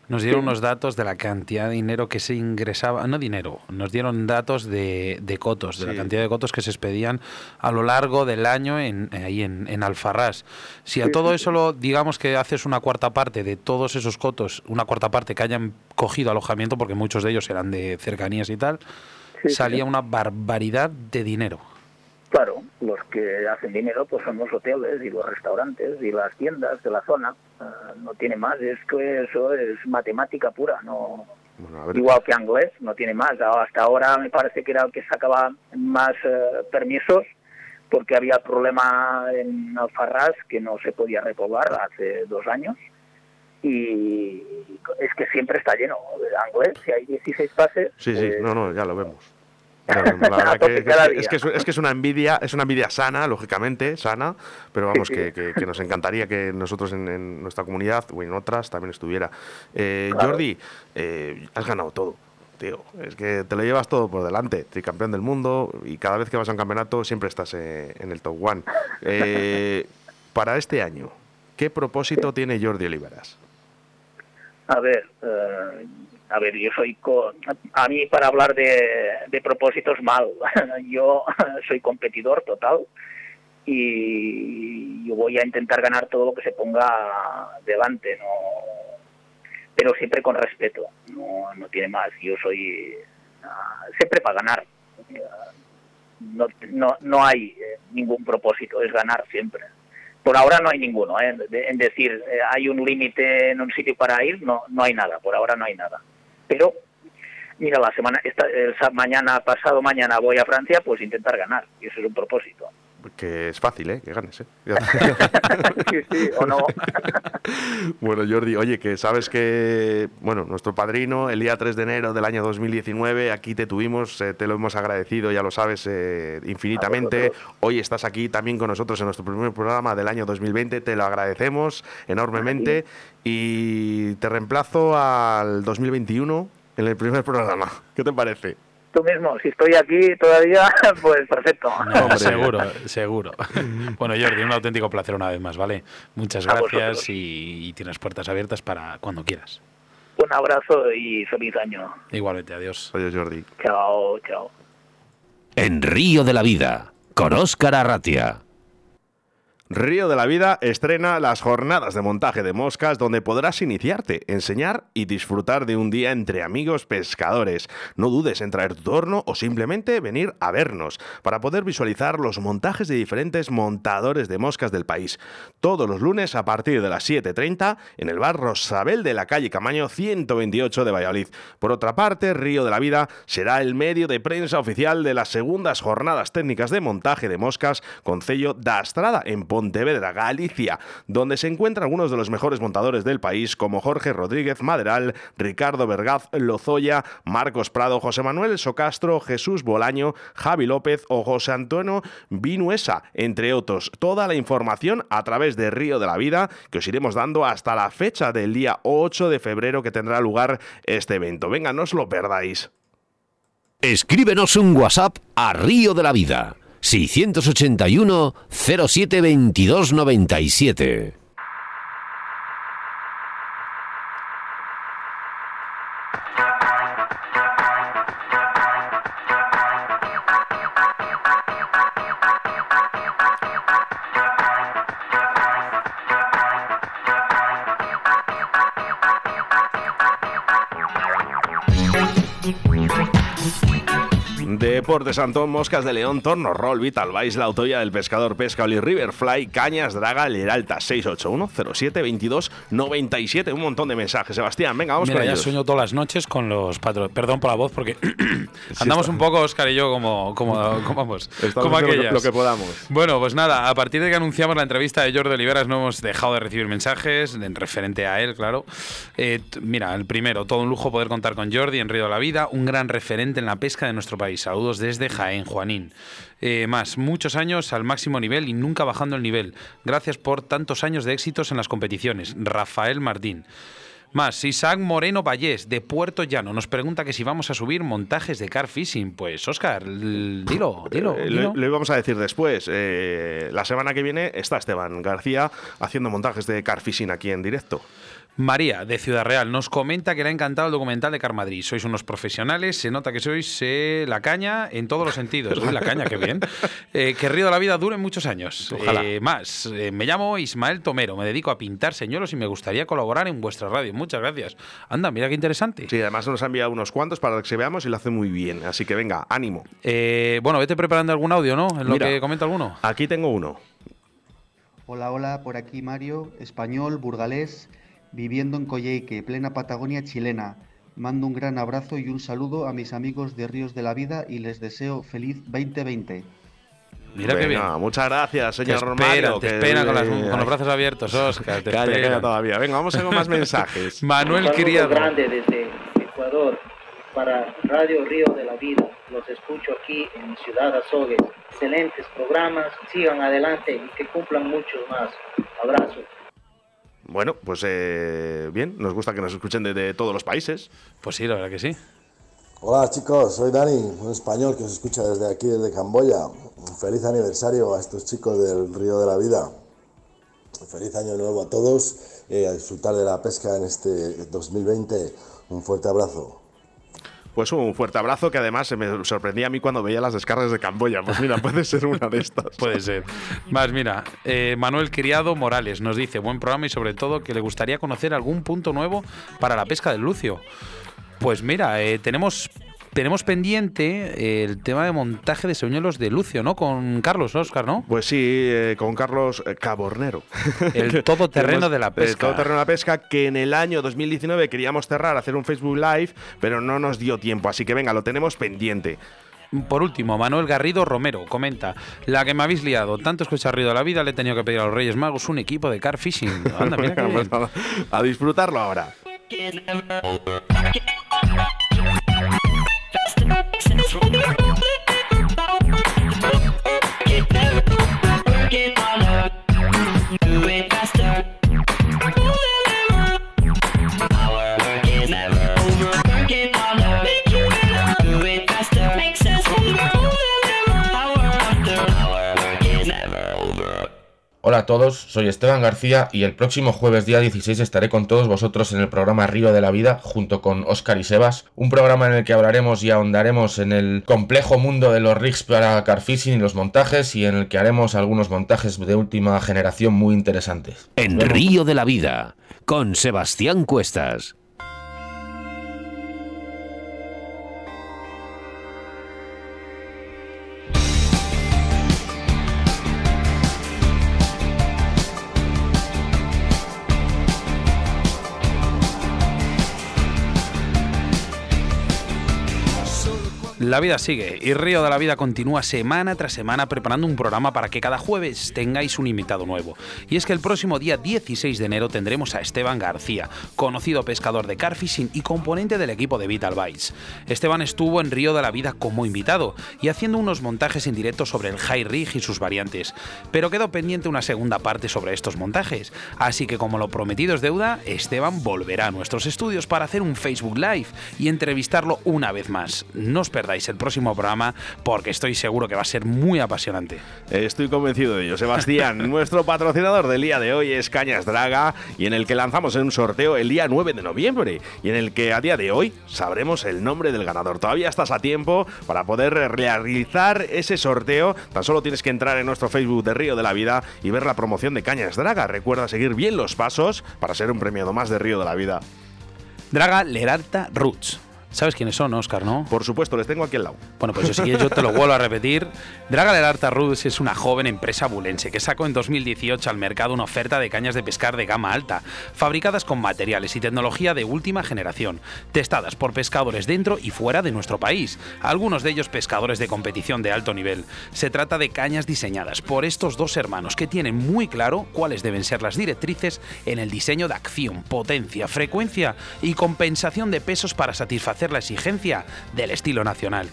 nos dieron unos datos de la cantidad de dinero que se ingresaba, no dinero, nos dieron datos de, de cotos, de la cantidad de cotos que se expedían a lo largo del año en, ahí en, en Alfarrás. Si a todo eso lo, digamos que haces una cuarta parte de todos esos cotos, una cuarta parte que hayan cogido alojamiento, porque muchos de ellos eran de cercanías y tal, salía una barbaridad de dinero. Claro, los que hacen dinero pues son los hoteles y los restaurantes y las tiendas de la zona. Ah, no tiene más, es que eso es matemática pura, no igual que inglés, no tiene más. Hasta ahora me parece que era el que sacaba más eh, permisos porque había problema en Alfarrás que no se podía repoblar hace dos años y es que siempre está lleno. Anglés, si hay 16 pases... Sí, sí, pues no, no, ya lo vemos es, que es, una envidia, es una envidia sana, lógicamente, sana, pero vamos, que, nos encantaría que nosotros en, nuestra comunidad o en otras también estuviera. Eh, Jordi, eh, has ganado todo. Tío, es que te lo llevas todo por delante, tricampeón del mundo y cada vez que vas a un campeonato siempre estás eh, en el top one. para este año, ¿qué propósito tiene Jordi Oliveras? A ver, a ver, yo soy, a mí para hablar de, propósitos mal, yo soy competidor total y yo voy a intentar ganar todo lo que se ponga delante, no pero siempre con respeto, no, no tiene más, yo soy ah, siempre para ganar, no, no, no hay eh, ningún propósito, es ganar siempre. Por ahora no hay ninguno, ¿eh? en decir, eh, hay un límite en un sitio para ir, no, no hay nada, por ahora no hay nada pero mira, la semana, esta, mañana, pasado mañana voy a Francia, pues intentar ganar, y eso es un propósito. Que es fácil, ¿eh? Que ganes, ¿eh? sí, sí, o no. bueno, Jordi, oye, que sabes que, bueno, nuestro padrino, el día 3 de enero del año 2019, aquí te tuvimos, eh, te lo hemos agradecido, ya lo sabes, eh, infinitamente. Hoy estás aquí también con nosotros en nuestro primer programa del año 2020, te lo agradecemos enormemente y te reemplazo al 2021 en el primer programa. ¿Qué te parece? tú mismo, si estoy aquí todavía, pues perfecto. seguro, seguro. Bueno, Jordi, un auténtico placer una vez más, ¿vale? Muchas gracias y, tienes puertas abiertas para cuando quieras. Un abrazo y feliz año. Igualmente, adiós. Adiós, Jordi. Chao, chao. En Río de la Vida, con Óscar Arratia. Río de la Vida estrena las jornadas de montaje de moscas donde podrás iniciarte, enseñar y disfrutar de un día entre amigos pescadores. No dudes en traer tu torno o simplemente venir a vernos para poder visualizar los montajes de diferentes montadores de moscas del país. Todos los lunes a partir de las 7.30 en el bar Rosabel de la calle Camaño 128 de Valladolid. Por otra parte, Río de la Vida será el medio de prensa oficial de las segundas jornadas técnicas de montaje de moscas con sello da Estrada en Pontevedra, Galicia, donde se encuentran algunos de los mejores montadores del país, como Jorge Rodríguez Maderal, Ricardo Vergaz Lozoya, Marcos Prado, José Manuel Socastro, Jesús Bolaño, Javi López o José Antonio Vinuesa, entre otros. Toda la información a través de Río de la Vida, que os iremos dando hasta la fecha del día 8 de febrero que tendrá lugar este evento. Venga, no os lo perdáis. Escríbenos un WhatsApp a Río de la Vida 681 07 22 97. Deportes Antón, Moscas de León, Torno, Roll, Vital Vice, La Autoya del Pescador, Pesca, Oli, Riverfly, Cañas, Draga, Leralta, 681 07 22 97. Un montón de mensajes, Sebastián. Venga, vamos Mira, con ya ellos. sueño todas las noches con los patrones. Perdón por la voz, porque andamos un poco, Oscar y yo, como, como, como, vamos, como aquellas. lo que podamos. Bueno, pues nada, a partir de que anunciamos la entrevista de Jordi Oliveras, no hemos dejado de recibir mensajes en referente a él, claro. Eh, mira, el primero, todo un lujo poder contar con Jordi en Río de la Vida, un gran referente en la pesca de nuestro país. Saludos desde Jaén, Juanín. Eh, más, muchos años al máximo nivel y nunca bajando el nivel. Gracias por tantos años de éxitos en las competiciones. Rafael Martín. Más, Isaac Moreno Vallés, de Puerto Llano, nos pregunta que si vamos a subir montajes de car fishing. Pues, Oscar, dilo, dilo. Eh, dilo. lo, lo íbamos a decir después. Eh, la semana que viene está Esteban García haciendo montajes de car fishing aquí en directo. María, de Ciudad Real, nos comenta que le ha encantado el documental de Car Madrid. Sois unos profesionales, se nota que sois eh, la caña en todos los sentidos. Uy, la caña, qué bien. Eh, que Río de la Vida dure muchos años. Ojalá. Eh, más, eh, me llamo Ismael Tomero, me dedico a pintar señuelos y me gustaría colaborar en vuestra radio. Muchas gracias. Anda, mira qué interesante. Sí, además nos ha enviado unos cuantos para que se veamos y lo hace muy bien. Así que venga, ánimo. Eh, bueno, vete preparando algún audio, ¿no? En lo Mira. que comenta alguno. Aquí tengo uno. Hola, hola, por aquí Mario, español, burgalés, viviendo en Coyhaique, plena Patagonia chilena. Mando un gran abrazo y un saludo a mis amigos de Ríos de la Vida y les deseo feliz 2020. Mira qué bien. Muchas gracias, Te señor espera, Mario. te que- espera con, las- con los brazos abiertos, Oscar. Te Calla, espera. calla todavía. Venga, vamos a ver más mensajes. Manuel Criado. grande desde Ecuador para Radio Río de la Vida. Los escucho aquí en Ciudad Azogues. Excelentes programas, sigan adelante y que cumplan muchos más. Abrazo. Bueno, pues eh, bien, nos gusta que nos escuchen de, de todos los países. Pues sí, la verdad que sí. Hola chicos, soy Dani, un español que os escucha desde aquí, desde Camboya. Feliz aniversario a estos chicos del Río de la Vida. Feliz año nuevo a todos, eh, a disfrutar de la pesca en este 2020. Un fuerte abrazo. Pues un fuerte abrazo que además se me sorprendía a mí cuando veía las descargas de Camboya. Pues mira, puede ser una de estas. Puede ser. Más, mira, eh, Manuel Criado Morales nos dice, buen programa y sobre todo que le gustaría conocer algún punto nuevo para la pesca del lucio. Pues mira, eh, tenemos, tenemos pendiente eh, el tema de montaje de señuelos de lucio, ¿no? Con Carlos, Oscar, ¿no? Pues sí, eh, con Carlos eh, Cabornero. El todoterreno de la El pesca. todoterreno de la pesca que en el año 2019 queríamos cerrar, hacer un Facebook Live, pero no nos dio tiempo. Así que venga, lo tenemos pendiente. Por último, Manuel Garrido Romero comenta, la que me habéis liado, tanto escuchar Río de la Vida, le he tenido que pedir a los Reyes Magos un equipo de car fishing. Anda, mira bien. a disfrutarlo ahora. Hola Hola a todos, soy Esteban García y el próximo jueves día 16 estaré con todos vosotros en el programa Río de la Vida junto con Oscar y Sebas, un programa en el que hablaremos y ahondaremos en el complejo mundo de los rigs para carfishing y los montajes y en el que haremos algunos montajes de última generación muy interesantes. En Río de la Vida, con Sebastián Cuestas. La vida sigue y Río de la Vida continúa semana tras semana preparando un programa para que cada jueves tengáis un invitado nuevo. Y es que el próximo día 16 de enero tendremos a Esteban García, conocido pescador de carfishing y componente del equipo de Vital Bites. Esteban estuvo en Río de la Vida como invitado y haciendo unos montajes en directo sobre el high rig y sus variantes. Pero quedó pendiente una segunda parte sobre estos montajes. Así que como lo prometido es deuda, Esteban volverá a nuestros estudios para hacer un Facebook Live y entrevistarlo una vez más. No os perdáis el próximo programa porque estoy seguro que va a ser muy apasionante. Estoy convencido de ello. Sebastián, nuestro patrocinador del día de hoy es Cañas Draga y en el que lanzamos un sorteo el día 9 de noviembre y en el que a día de hoy sabremos el nombre del ganador. Todavía estás a tiempo para poder realizar ese sorteo. Tan solo tienes que entrar en nuestro Facebook de Río de la Vida y ver la promoción de Cañas Draga. Recuerda seguir bien los pasos para ser un premiado más de Río de la Vida. Draga Leralta Roots. ¿Sabes quiénes son, Oscar, no? Por supuesto, les tengo aquí al lado. Bueno, pues yo, si quieres, yo te lo vuelvo a repetir. Draga Leralta Roots es una joven empresa bulense que sacó en 2018 al mercado una oferta de cañas de pescar de gama alta, fabricadas con materiales y tecnología de última generación, testadas por pescadores dentro y fuera de nuestro país, algunos de ellos pescadores de competición de alto nivel. Se trata de cañas diseñadas por estos dos hermanos que tienen muy claro cuáles deben ser las directrices en el diseño de acción, potencia, frecuencia y compensación de pesos para satisfacer la exigencia del estilo nacional.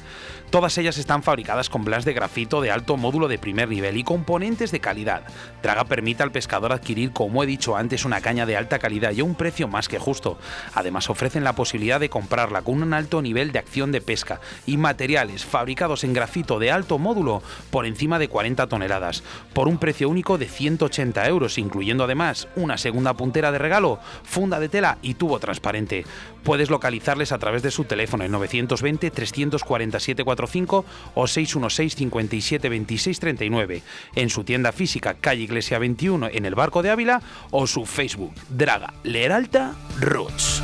Todas ellas están fabricadas con blas de grafito de alto módulo de primer nivel y componentes de calidad. Draga permite al pescador adquirir, como he dicho antes, una caña de alta calidad y a un precio más que justo. Además ofrecen la posibilidad de comprarla con un alto nivel de acción de pesca y materiales fabricados en grafito de alto módulo por encima de 40 toneladas, por un precio único de 180 euros, incluyendo además una segunda puntera de regalo, funda de tela y tubo transparente. Puedes localizarles a través de su teléfono en 920 347 45 o 616 57 26 39 en su tienda física calle Iglesia 21 en el Barco de Ávila o su Facebook Draga Leralta Roots.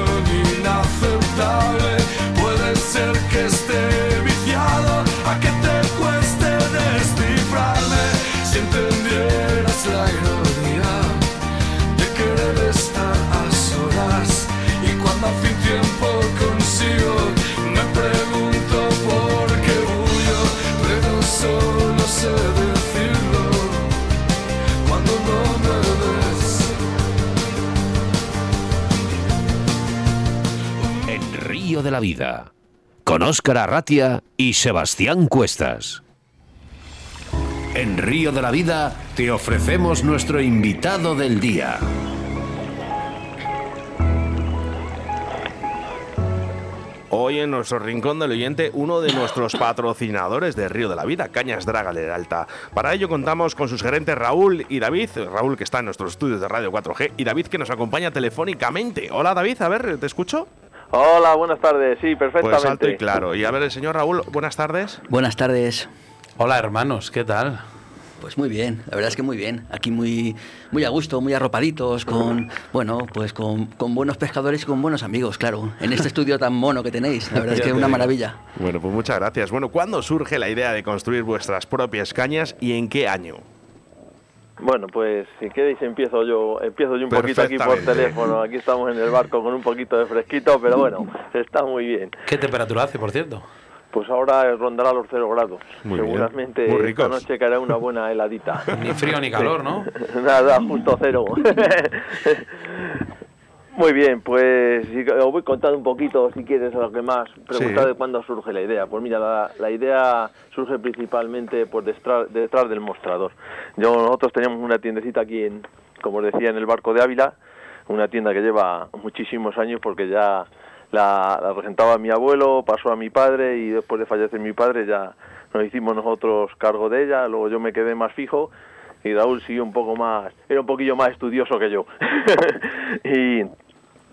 inaceptable. Puede ser que esté viciado a que te de la Vida, con Óscar Arratia y Sebastián Cuestas. En Río de la Vida te ofrecemos nuestro invitado del día. Hoy en nuestro rincón del oyente, uno de nuestros patrocinadores de Río de la Vida, Cañas Draga Leralta. Para ello contamos con sus gerentes Raúl y David. Raúl que está en nuestros estudios de Radio 4G y David que nos acompaña telefónicamente. Hola David, a ver, ¿te escucho? Hola, buenas tardes. Sí, Pues perfectamente. alto y claro. Y a ver, el señor Raúl, buenas tardes. Buenas tardes. Hola hermanos, ¿qué tal? Pues muy bien, la verdad es que muy bien. Aquí muy, muy a gusto, muy arropaditos, con bueno, pues con, con buenos pescadores y con buenos amigos, claro. En este estudio tan mono que tenéis, la verdad es que te una maravilla. Bueno, pues muchas gracias. Bueno, ¿cuándo surge la idea de construir vuestras propias cañas y en qué año? Bueno, pues si queréis empiezo yo, empiezo yo un poquito aquí por teléfono. Aquí estamos en el barco con un poquito de fresquito, pero bueno, está muy bien. ¿Qué temperatura hace, por cierto? Pues ahora rondará los cero grados. Muy bien. Seguramente Muy esta noche caerá una buena heladita. Ni frío ni calor, ¿no? Nada, justo cero. Muy bien, pues os voy contando un poquito, si quieres, lo que más. Preguntar Sí. de cuándo surge la idea. Pues mira, la, la idea surge principalmente por detrás, detrás del mostrador. Yo, nosotros teníamos una tiendecita aquí, en, como os decía, en el barco de Ávila, una tienda que lleva muchísimos años porque ya la, la regentaba mi abuelo, pasó a mi padre y después de fallecer mi padre ya nos hicimos nosotros cargo de ella, luego yo me quedé más fijo y Raúl siguió un poco más, era un poquillo más estudioso que yo. y,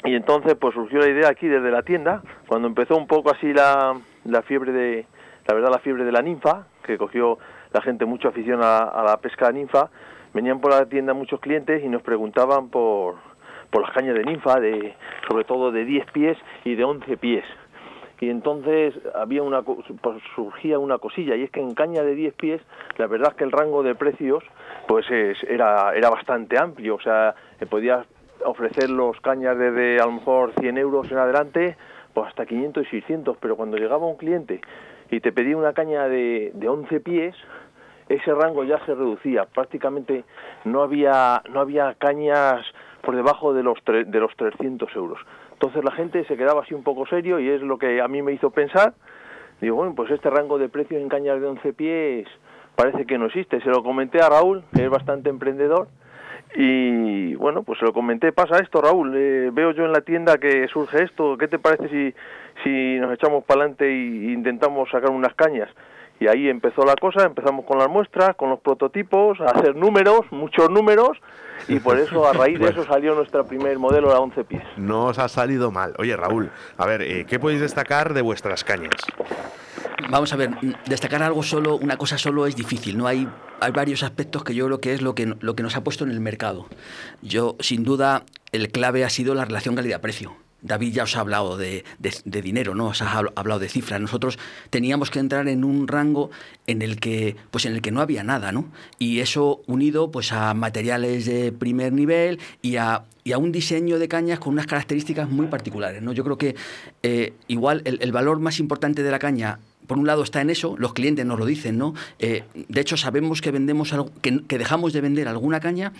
y entonces pues surgió la idea aquí desde la tienda, cuando empezó un poco así la, la fiebre de, la verdad la fiebre de la ninfa, que cogió la gente mucha afición a, a la pesca ninfa, venían por la tienda muchos clientes y nos preguntaban por, por las cañas de ninfa, de, sobre todo de 10 pies y de 11 pies. Y entonces había una pues surgía una cosilla y es que en caña de 10 pies la verdad es que el rango de precios pues es- era era bastante amplio. O sea eh, podías ofrecer los cañas desde a lo mejor 100 euros en adelante pues hasta 500 y 600 pero cuando llegaba un cliente y te pedía una caña de, de 11 pies ese rango ya se reducía. Prácticamente no había no había cañas por debajo de los tre- de los 300 euros. Entonces la gente se quedaba así un poco serio y es lo que a mí me hizo pensar. Digo bueno pues este rango de precios en cañas de 11 pies parece que no existe se lo comenté a Raúl que es bastante emprendedor y bueno, pues se lo comenté, pasa esto Raúl, eh, veo yo en la tienda que surge esto, ¿qué te parece si, si nos echamos para adelante e intentamos sacar unas cañas? Y ahí empezó la cosa, empezamos con las muestras, con los prototipos, a hacer números, muchos números, y por eso a raíz de eso salió nuestro primer modelo, la 11 pies. No os ha salido mal. Oye, Raúl, a ver, eh, ¿qué podéis destacar de vuestras cañas? Vamos a ver, mm, destacar algo solo, una cosa solo es difícil, ¿no? Hay, hay varios aspectos que yo creo que es lo que, lo que nos ha puesto en el mercado. Yo, sin duda, el clave ha sido la relación calidad-precio. David ya os ha hablado de, de- dinero, ¿no? Os ha habl- hablado de cifras. Nosotros teníamos que entrar en un rango en el que, pues en el que no había nada, ¿no? Y eso unido pues a materiales de primer nivel y a, y a un diseño de cañas con unas características muy particulares, ¿no? Yo creo que eh, igual el, valor más importante de la caña por un lado está en eso, los clientes nos lo dicen, ¿no? Eh, de hecho, sabemos que vendemos que dejamos de vender alguna caña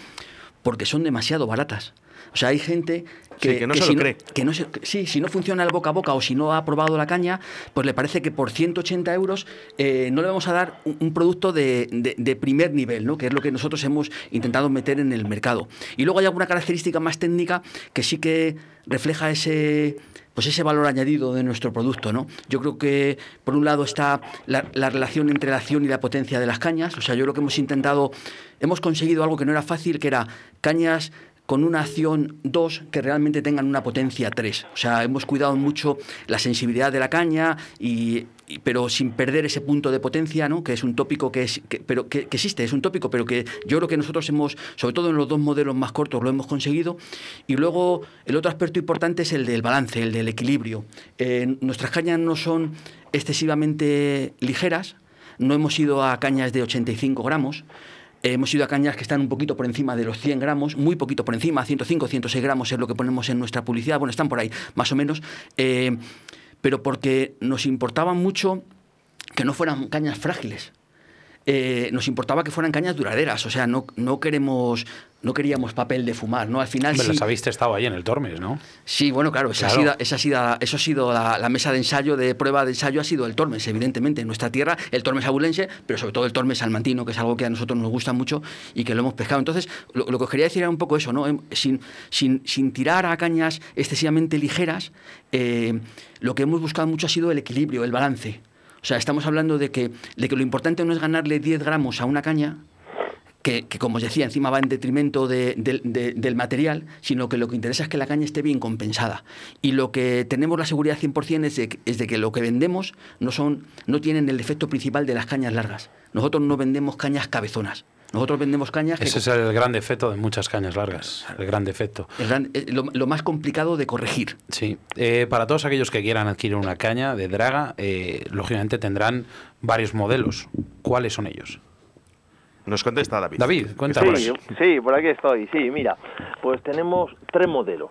porque son demasiado baratas. O sea, hay gente que, Sí, que no se lo si cree. que no se- sí, si no funciona el boca a boca o si no ha probado la caña, pues le parece que por 180 euros eh, no le vamos a dar un, un producto de, de- de primer nivel, ¿no? que es lo que nosotros hemos intentado meter en el mercado. Y luego hay alguna característica más técnica que sí que refleja ese pues ese valor añadido de nuestro producto, ¿no? Yo creo que por un lado está la, la relación entre la acción y la potencia de las cañas, o sea, yo creo que hemos intentado, hemos conseguido algo que no era fácil, que era cañas con una acción 2 que realmente tengan una potencia 3. O sea, hemos cuidado mucho la sensibilidad de la caña, y, pero sin perder ese punto de potencia, ¿no? que es un tópico que, es, pero que, existe, es un tópico, pero que yo creo que nosotros hemos, sobre todo en los dos modelos más cortos, lo hemos conseguido. Y luego el otro aspecto importante es el del balance, el del equilibrio. Eh, nuestras cañas no son excesivamente ligeras, no hemos ido a cañas de 85 gramos, hemos ido a cañas que están un poquito por encima de los 100 gramos, muy poquito por encima, 105, 106 gramos es lo que ponemos en nuestra publicidad, bueno, están por ahí, más o menos, eh, pero porque nos importaba mucho que no fueran cañas frágiles. Eh, nos importaba que fueran cañas duraderas, o sea, no, no queremos, no queríamos papel de fumar, ¿no? Al final Hombre, sí, los habéis testado ahí en el Tormes, ¿no? Sí, bueno, claro, esa Claro. Ha sido, esa ha sido, eso ha sido la, la mesa de ensayo, de prueba de ensayo, ha sido el Tormes, evidentemente, en nuestra tierra, el Tormes abulense, pero sobre todo el Tormes salmantino, que es algo que a nosotros nos gusta mucho y que lo hemos pescado. Entonces, lo, lo que os quería decir era un poco eso, ¿no? Em, Sin, sin, sin tirar a cañas excesivamente ligeras, eh, lo que hemos buscado mucho ha sido el equilibrio, el balance. O sea, estamos hablando de que, de que lo importante no es ganarle 10 gramos a una caña, que, como os decía, encima va en detrimento de- del- de- del material, sino que lo que interesa es que la caña esté bien compensada. Y lo que tenemos la seguridad 100% es de, que- es de que lo que vendemos no, son, no tienen el efecto principal de las cañas largas. Nosotros no vendemos cañas cabezonas. Nosotros vendemos cañas que... Ese es el gran defecto de muchas cañas largas. El gran defecto. el gran- eh, lo, lo más complicado de corregir. Sí. Eh, para todos aquellos que quieran adquirir una caña de draga, eh, lógicamente tendrán varios modelos. ¿Cuáles son ellos? Nos contesta David. David, cuéntanos. Sí, sí, por aquí estoy. Sí, mira, pues tenemos tres modelos.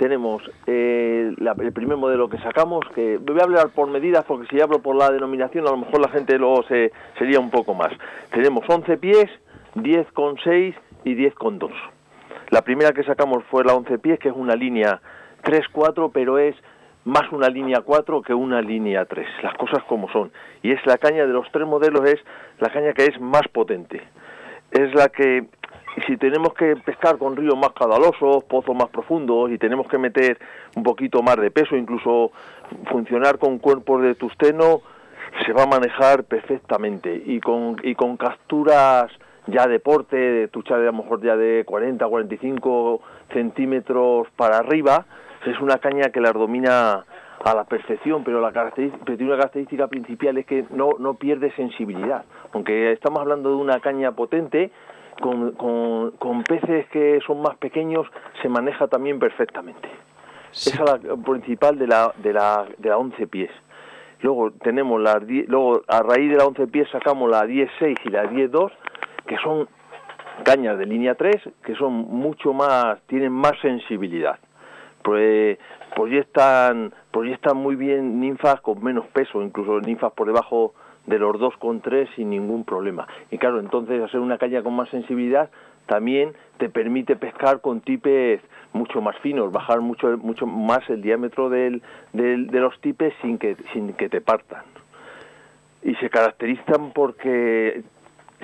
Tenemos eh, la- el primer modelo que sacamos, que voy a hablar por medidas, porque si hablo por la denominación, a lo mejor la gente luego se, sería un poco más. Tenemos 11 pies, 10,6 y 10,2. La primera que sacamos fue la 11 pies, que es una línea 3-4, pero es más una línea 4 que una línea 3, las cosas como son. Y es la caña de los tres modelos, es la caña que es más potente. Es la que, si tenemos que pescar con ríos más caudalosos, pozos más profundos, y tenemos que meter un poquito más de peso, incluso funcionar con cuerpos de tusteno, se va a manejar perfectamente. Y con, y con capturas ya deporte, de tuchar a lo mejor ya de 40, 45 centímetros para arriba, es una caña que las domina a la perfección, pero la característica, tiene una característica principal es que no, no pierde sensibilidad. Aunque estamos hablando de una caña potente, con, con, con peces que son más pequeños se maneja también perfectamente. Esa es la principal de la, de la, de la 11 pies. Luego tenemos las die- luego a raíz de la 11 pies sacamos la 10.6 y la 10.2, que son cañas de línea 3, que son mucho más, tienen más sensibilidad. Pues proyectan, proyectan muy bien ninfas con menos peso, incluso ninfas por debajo de los 2,3 sin ningún problema. Y claro, entonces hacer una caña con más sensibilidad también te permite pescar con tipes mucho más finos, bajar mucho mucho más el diámetro del, del- de los tipes sin que sin que te partan. Y se caracterizan porque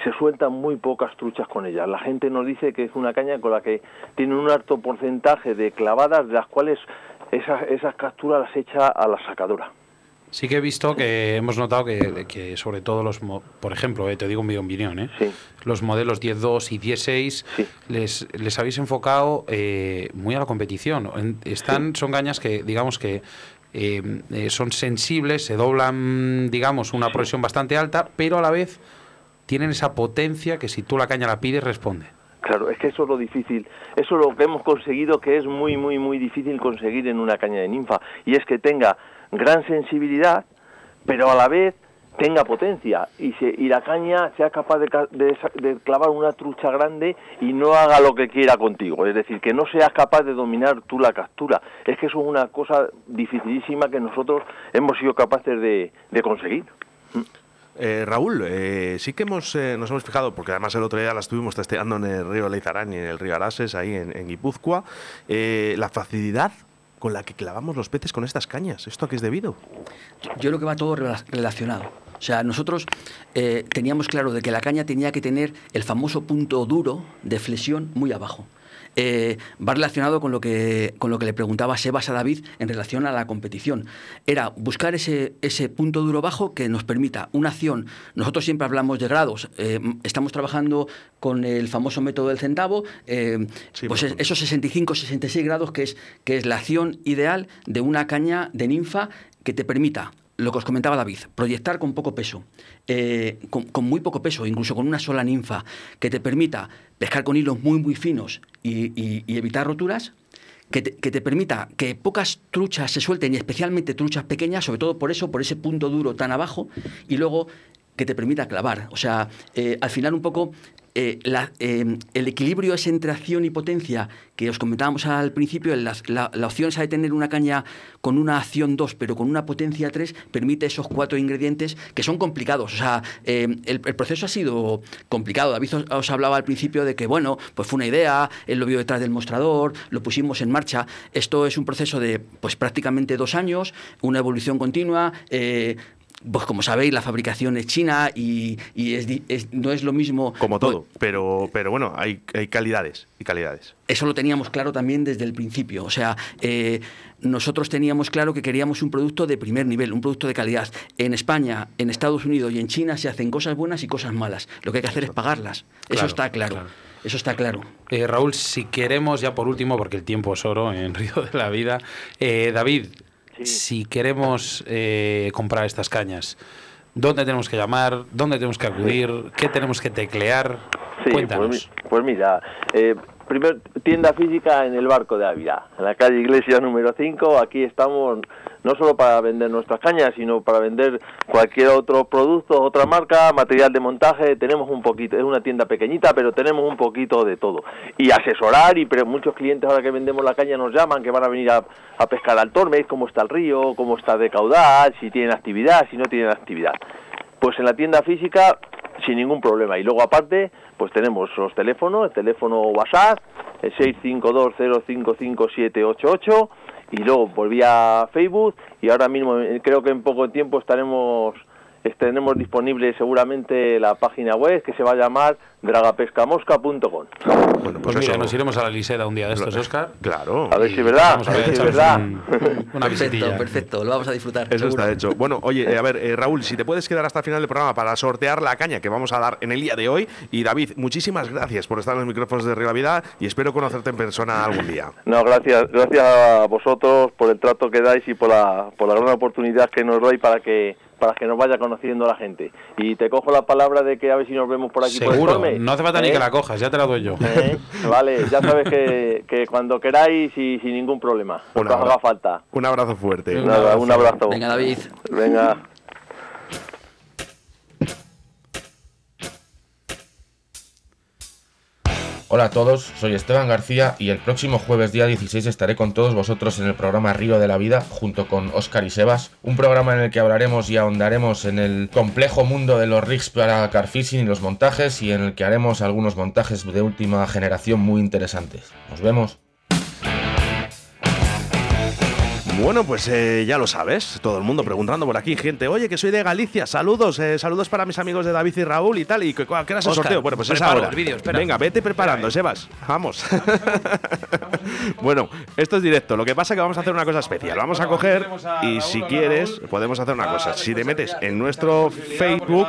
se sueltan muy pocas truchas con ellas. La gente nos dice que es una caña con la que tiene un alto porcentaje de clavadas, de las cuales esas, esas capturas las echa a la sacadora. Sí que he visto que hemos notado que, que sobre todo los, por ejemplo, eh, te digo mi opinión, ¿eh? los modelos 10.2 y 10.6 les, les habéis enfocado eh, muy a la competición. Están, Son cañas que, digamos que eh, eh, son sensibles, se doblan, digamos, una presión bastante alta, pero a la vez tienen esa potencia que si tú la caña la pides, responde. Claro, es que eso es lo difícil. Eso es lo que hemos conseguido que es muy, muy, muy difícil conseguir en una caña de ninfa. Y es que tenga gran sensibilidad, pero a la vez tenga potencia y, se, y la caña sea capaz de, de de clavar una trucha grande y no haga lo que quiera contigo. Es decir, que no seas capaz de dominar tú la captura. Es que eso es una cosa dificilísima que nosotros hemos sido capaces de, de conseguir. Eh, Raúl, eh, sí que hemos, eh, nos hemos fijado, porque además el otro día la estuvimos testeando en el río Leizarán y en el río Arases, ahí en, en Guipúzcoa, eh, la facilidad con la que clavamos los peces con estas cañas. ¿Esto a qué es debido? Yo creo que va todo rela- relacionado. O sea, nosotros eh, teníamos claro de que la caña tenía que tener el famoso punto duro de flexión muy abajo. Eh, va relacionado con lo, que, con lo que le preguntaba Sebas a David en relación a la competición. Era buscar ese, ese punto duro bajo que nos permita una acción. Nosotros siempre hablamos de grados. eh, estamos trabajando con el famoso método del centavo. eh, pues es- esos 65, 66 grados que es, que es la acción ideal de una caña de ninfa que te permita lo que os comentaba David, proyectar con poco peso, eh, con, muy poco peso, incluso con una sola ninfa, que te permita pescar con hilos muy, muy finos y, y- evitar roturas, que te permita que pocas truchas se suelten, y especialmente truchas pequeñas, sobre todo por eso, por ese punto duro tan abajo, y luego que te permita clavar. O sea, eh, al final un poco eh, eh, el equilibrio es entre acción y potencia que os comentábamos al principio, la, opción esa de tener una caña con una acción 2 pero con una potencia 3 permite esos cuatro ingredientes que son complicados. O sea, el, el proceso ha sido complicado. David os, os hablaba al principio de que, bueno, pues fue una idea, él lo vio detrás del mostrador, lo pusimos en marcha. Esto es un proceso de pues prácticamente dos años, una evolución continua. Pues como sabéis, la fabricación es china y, y es di- es- no es lo mismo. Como todo, pero, pero bueno, hay, hay calidades y calidades. Eso lo teníamos claro también desde el principio. O sea, eh, nosotros teníamos claro que queríamos un producto de primer nivel, un producto de calidad. En España, en Estados Unidos y en China se hacen cosas buenas y cosas malas. Lo que hay que hacer es pagarlas. Eso Claro, está claro. claro. Eso está claro. Eh, Raúl, si queremos, ya por último, porque el tiempo es oro en Río de la Vida, eh, David, si queremos eh, comprar estas cañas, ¿dónde tenemos que llamar? ¿Dónde tenemos que acudir? ¿Qué tenemos que teclear? Sí, Cuéntanos. Pues, mi- pues mira, eh, primer tienda física en el Barco de Ávila, en la calle Iglesia número 5. Aquí estamos no solo para vender nuestras cañas, sino para vender cualquier otro producto, otra marca, material de montaje. Tenemos un poquito, es una tienda pequeñita, pero tenemos un poquito de todo. Y asesorar, y pero muchos clientes ahora que vendemos la caña nos llaman que van a venir a, a pescar al Tormes, cómo está el río, cómo está de caudal, si tienen actividad, si no tienen actividad. Pues en la tienda física sin ningún problema. Y luego aparte, pues tenemos los teléfonos, el teléfono WhatsApp, el 652055788 y luego volví a Facebook y ahora mismo eh, creo que en poco tiempo estaremos tenemos disponible seguramente la página web que se va a llamar dragapescamosca.com. Bueno, pues, mira, nos iremos a la Liseda un día de estos, Oscar. Claro. A ver si es verdad. A ver si es verdad. una perfecto, perfecto, lo vamos a disfrutar. Eso está hecho. Bueno, oye, eh, a ver, eh, Raúl, si te puedes quedar hasta el final del programa para sortear la caña que vamos a dar en el día de hoy. Y David, muchísimas gracias por estar en los micrófonos de Río Vida y espero conocerte en persona algún día. No, gracias, gracias a vosotros por el trato que dais y por la, por la gran oportunidad que nos doy para que para que nos vaya conociendo la gente. Y te cojo la palabra de que a ver si nos vemos por aquí. Seguro, por no hace falta ni que ¿Eh? la cojas, ya te la doy yo. ¿Eh? Vale, ya sabes que, que, cuando queráis y sin ningún problema. Un haga falta. Un abrazo fuerte. Un abrazo. un abrazo. Venga, David. Venga. Hola a todos, soy Esteban García y el próximo jueves día 16 estaré con todos vosotros en el programa Río de la Vida junto con Oscar y Sebas, un programa en el que hablaremos y ahondaremos en el complejo mundo de los rigs para carfishing y los montajes y en el que haremos algunos montajes de última generación muy interesantes. Nos vemos. Bueno, pues eh, ya lo sabes, todo el mundo preguntando por aquí, gente, oye, que soy de Galicia, saludos, eh, saludos para mis amigos de David y Raúl y tal, y que, ¿qué era el sorteo? Bueno, pues es ahora. Venga, vete preparando, Sebas, vamos. bueno, esto es directo, lo que pasa es que vamos a hacer una cosa especial, vamos a coger y si quieres podemos hacer una cosa, si te metes en nuestro Facebook,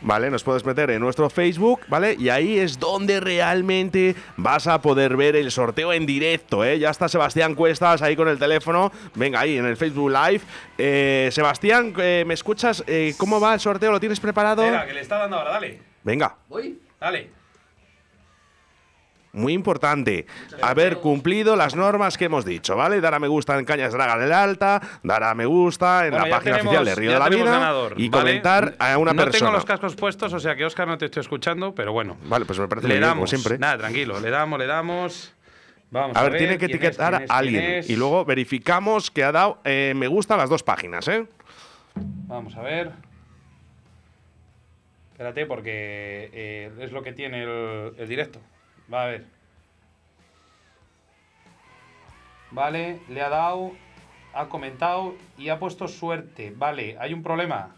vale, nos puedes meter en nuestro Facebook, vale, y ahí es donde realmente vas a poder ver el sorteo en directo, ¿eh? Ya está Sebastián Cuestas ahí con el teléfono. Venga, ahí en el Facebook Live. Eh, Sebastián, eh, ¿me escuchas? Eh, ¿Cómo va el sorteo? ¿Lo tienes preparado? Espera, que le está dando ahora, dale. Venga. ¿Voy? Dale. Muy importante, haber cumplido las normas que hemos dicho, ¿vale? Dar a me gusta en Cañas Draga del Alta, dar a me gusta en la página oficial de Río de la Vida y comentar a una no persona. No tengo los cascos puestos, o sea que Oscar no te estoy escuchando, pero bueno. Vale, pues me parece le bien, damos, como siempre. Nada, tranquilo, le damos, le damos. Vamos a, ver, tiene que etiquetar a alguien y luego verificamos que ha dado eh, me gusta a las dos páginas, ¿eh? Vamos a ver. Espérate, porque eh, es lo que tiene el, el, directo. Va a ver. Vale, le ha dado, ha comentado y ha puesto suerte. Vale, hay un problema.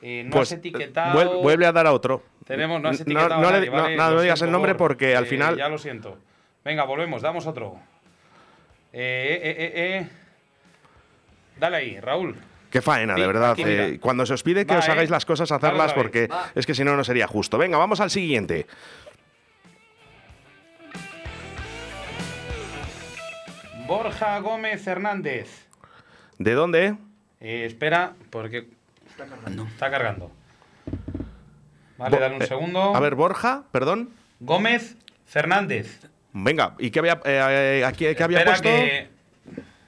Eh, no pues, has etiquetado. Vuelve a dar a otro. Tenemos, no has etiquetado. No, a no, nadie, le, vale, no, no digas el nombre por, porque al eh, final. Ya lo siento. Venga, volvemos, damos otro. Eh, eh, eh, eh. Dale ahí, Raúl. Qué faena, Sí, de verdad. aquí. Eh, cuando se os pide que Va, os eh. hagáis las cosas, hacerlas vez. porque Va. es que si no, no sería justo. Venga, vamos al siguiente. Borja Gómez Hernández. ¿De dónde? Eh, espera, porque Está cargando. está cargando. Vale, Bo- dale un eh, segundo. A ver, Borja, perdón. Gómez Fernández. Venga, ¿y qué había, eh, eh, aquí, qué había puesto? que-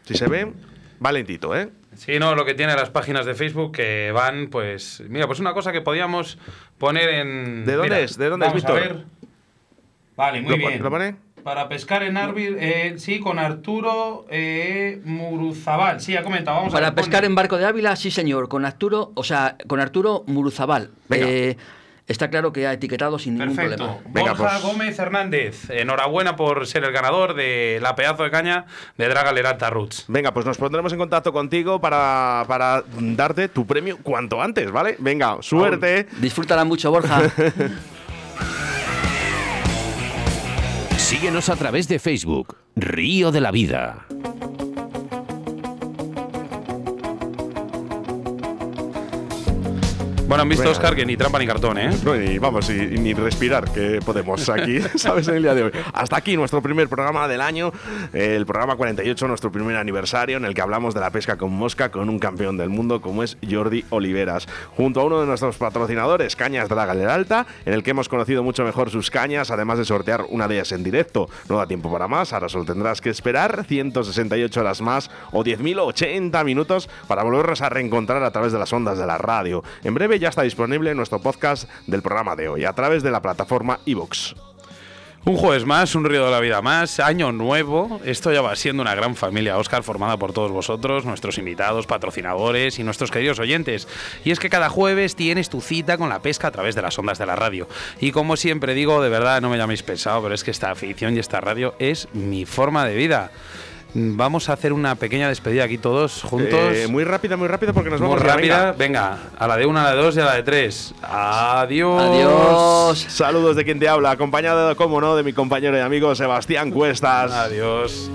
Si se ve, valentito, ¿eh? Sí, no, lo que tiene las páginas de Facebook que van, pues. Mira, pues una cosa que podíamos poner en. ¿De dónde Mira, es? ¿De dónde es, vamos a Víctor? ver. Vale, muy ¿Lo pone- bien. lo pone? Para pescar en Arbil, eh, sí, con Arturo eh, Muruzabal. Sí, ha comentado. Vamos a Para ver, pone. pescar en Barco de Ávila, sí señor, con Arturo, o sea, con Arturo Muruzabal. Venga. Eh, está claro que ha etiquetado sin ningún Perfecto. problema. Venga, Borja pues. Gómez Hernández, enhorabuena por ser el ganador de la pedazo de caña de Draga Lerata Roots. Venga, pues nos pondremos en contacto contigo para, para darte tu premio cuanto antes, ¿vale? Venga, suerte. Disfrútala mucho, Borja. Síguenos a través de Facebook, Río de la Vida. Bueno, han visto. Oscar, que ni trampa ni cartón, ¿eh? No, y vamos, y, y ni respirar, que podemos aquí, ¿sabes? En el día de hoy. Hasta aquí nuestro primer programa del año, el programa 48, nuestro primer aniversario, en el que hablamos de la pesca con mosca con un campeón del mundo como es Jordi Oliveras, junto a uno de nuestros patrocinadores, Cañas de la Galera Alta, en el que hemos conocido mucho mejor sus cañas, además de sortear una de ellas en directo. No da tiempo para más, ahora solo tendrás que esperar 168 horas más o 10.080 minutos para volvernos a reencontrar a través de las ondas de la radio. En breve ya está disponible nuestro podcast del programa de hoy a través de la plataforma iVoox. Un jueves más, un río de la vida más, año nuevo. Esto ya va siendo una gran familia, Oscar, formada por todos vosotros, nuestros invitados, patrocinadores y nuestros queridos oyentes. Y es que cada jueves tienes tu cita con la pesca a través de las ondas de la radio. Y como siempre digo, de verdad, no me llaméis pesado, pero es que esta afición y esta radio es mi forma de vida. Vamos a hacer una pequeña despedida aquí todos juntos. Eh, muy rápida, muy rápida porque nos Muy vamos ya, rápida. venga. Venga, a la de una, a la de dos y a la de tres. Adiós. Adiós. Saludos de quien te habla, acompañado, como no, de mi compañero y amigo Sebastián Cuestas. Adiós.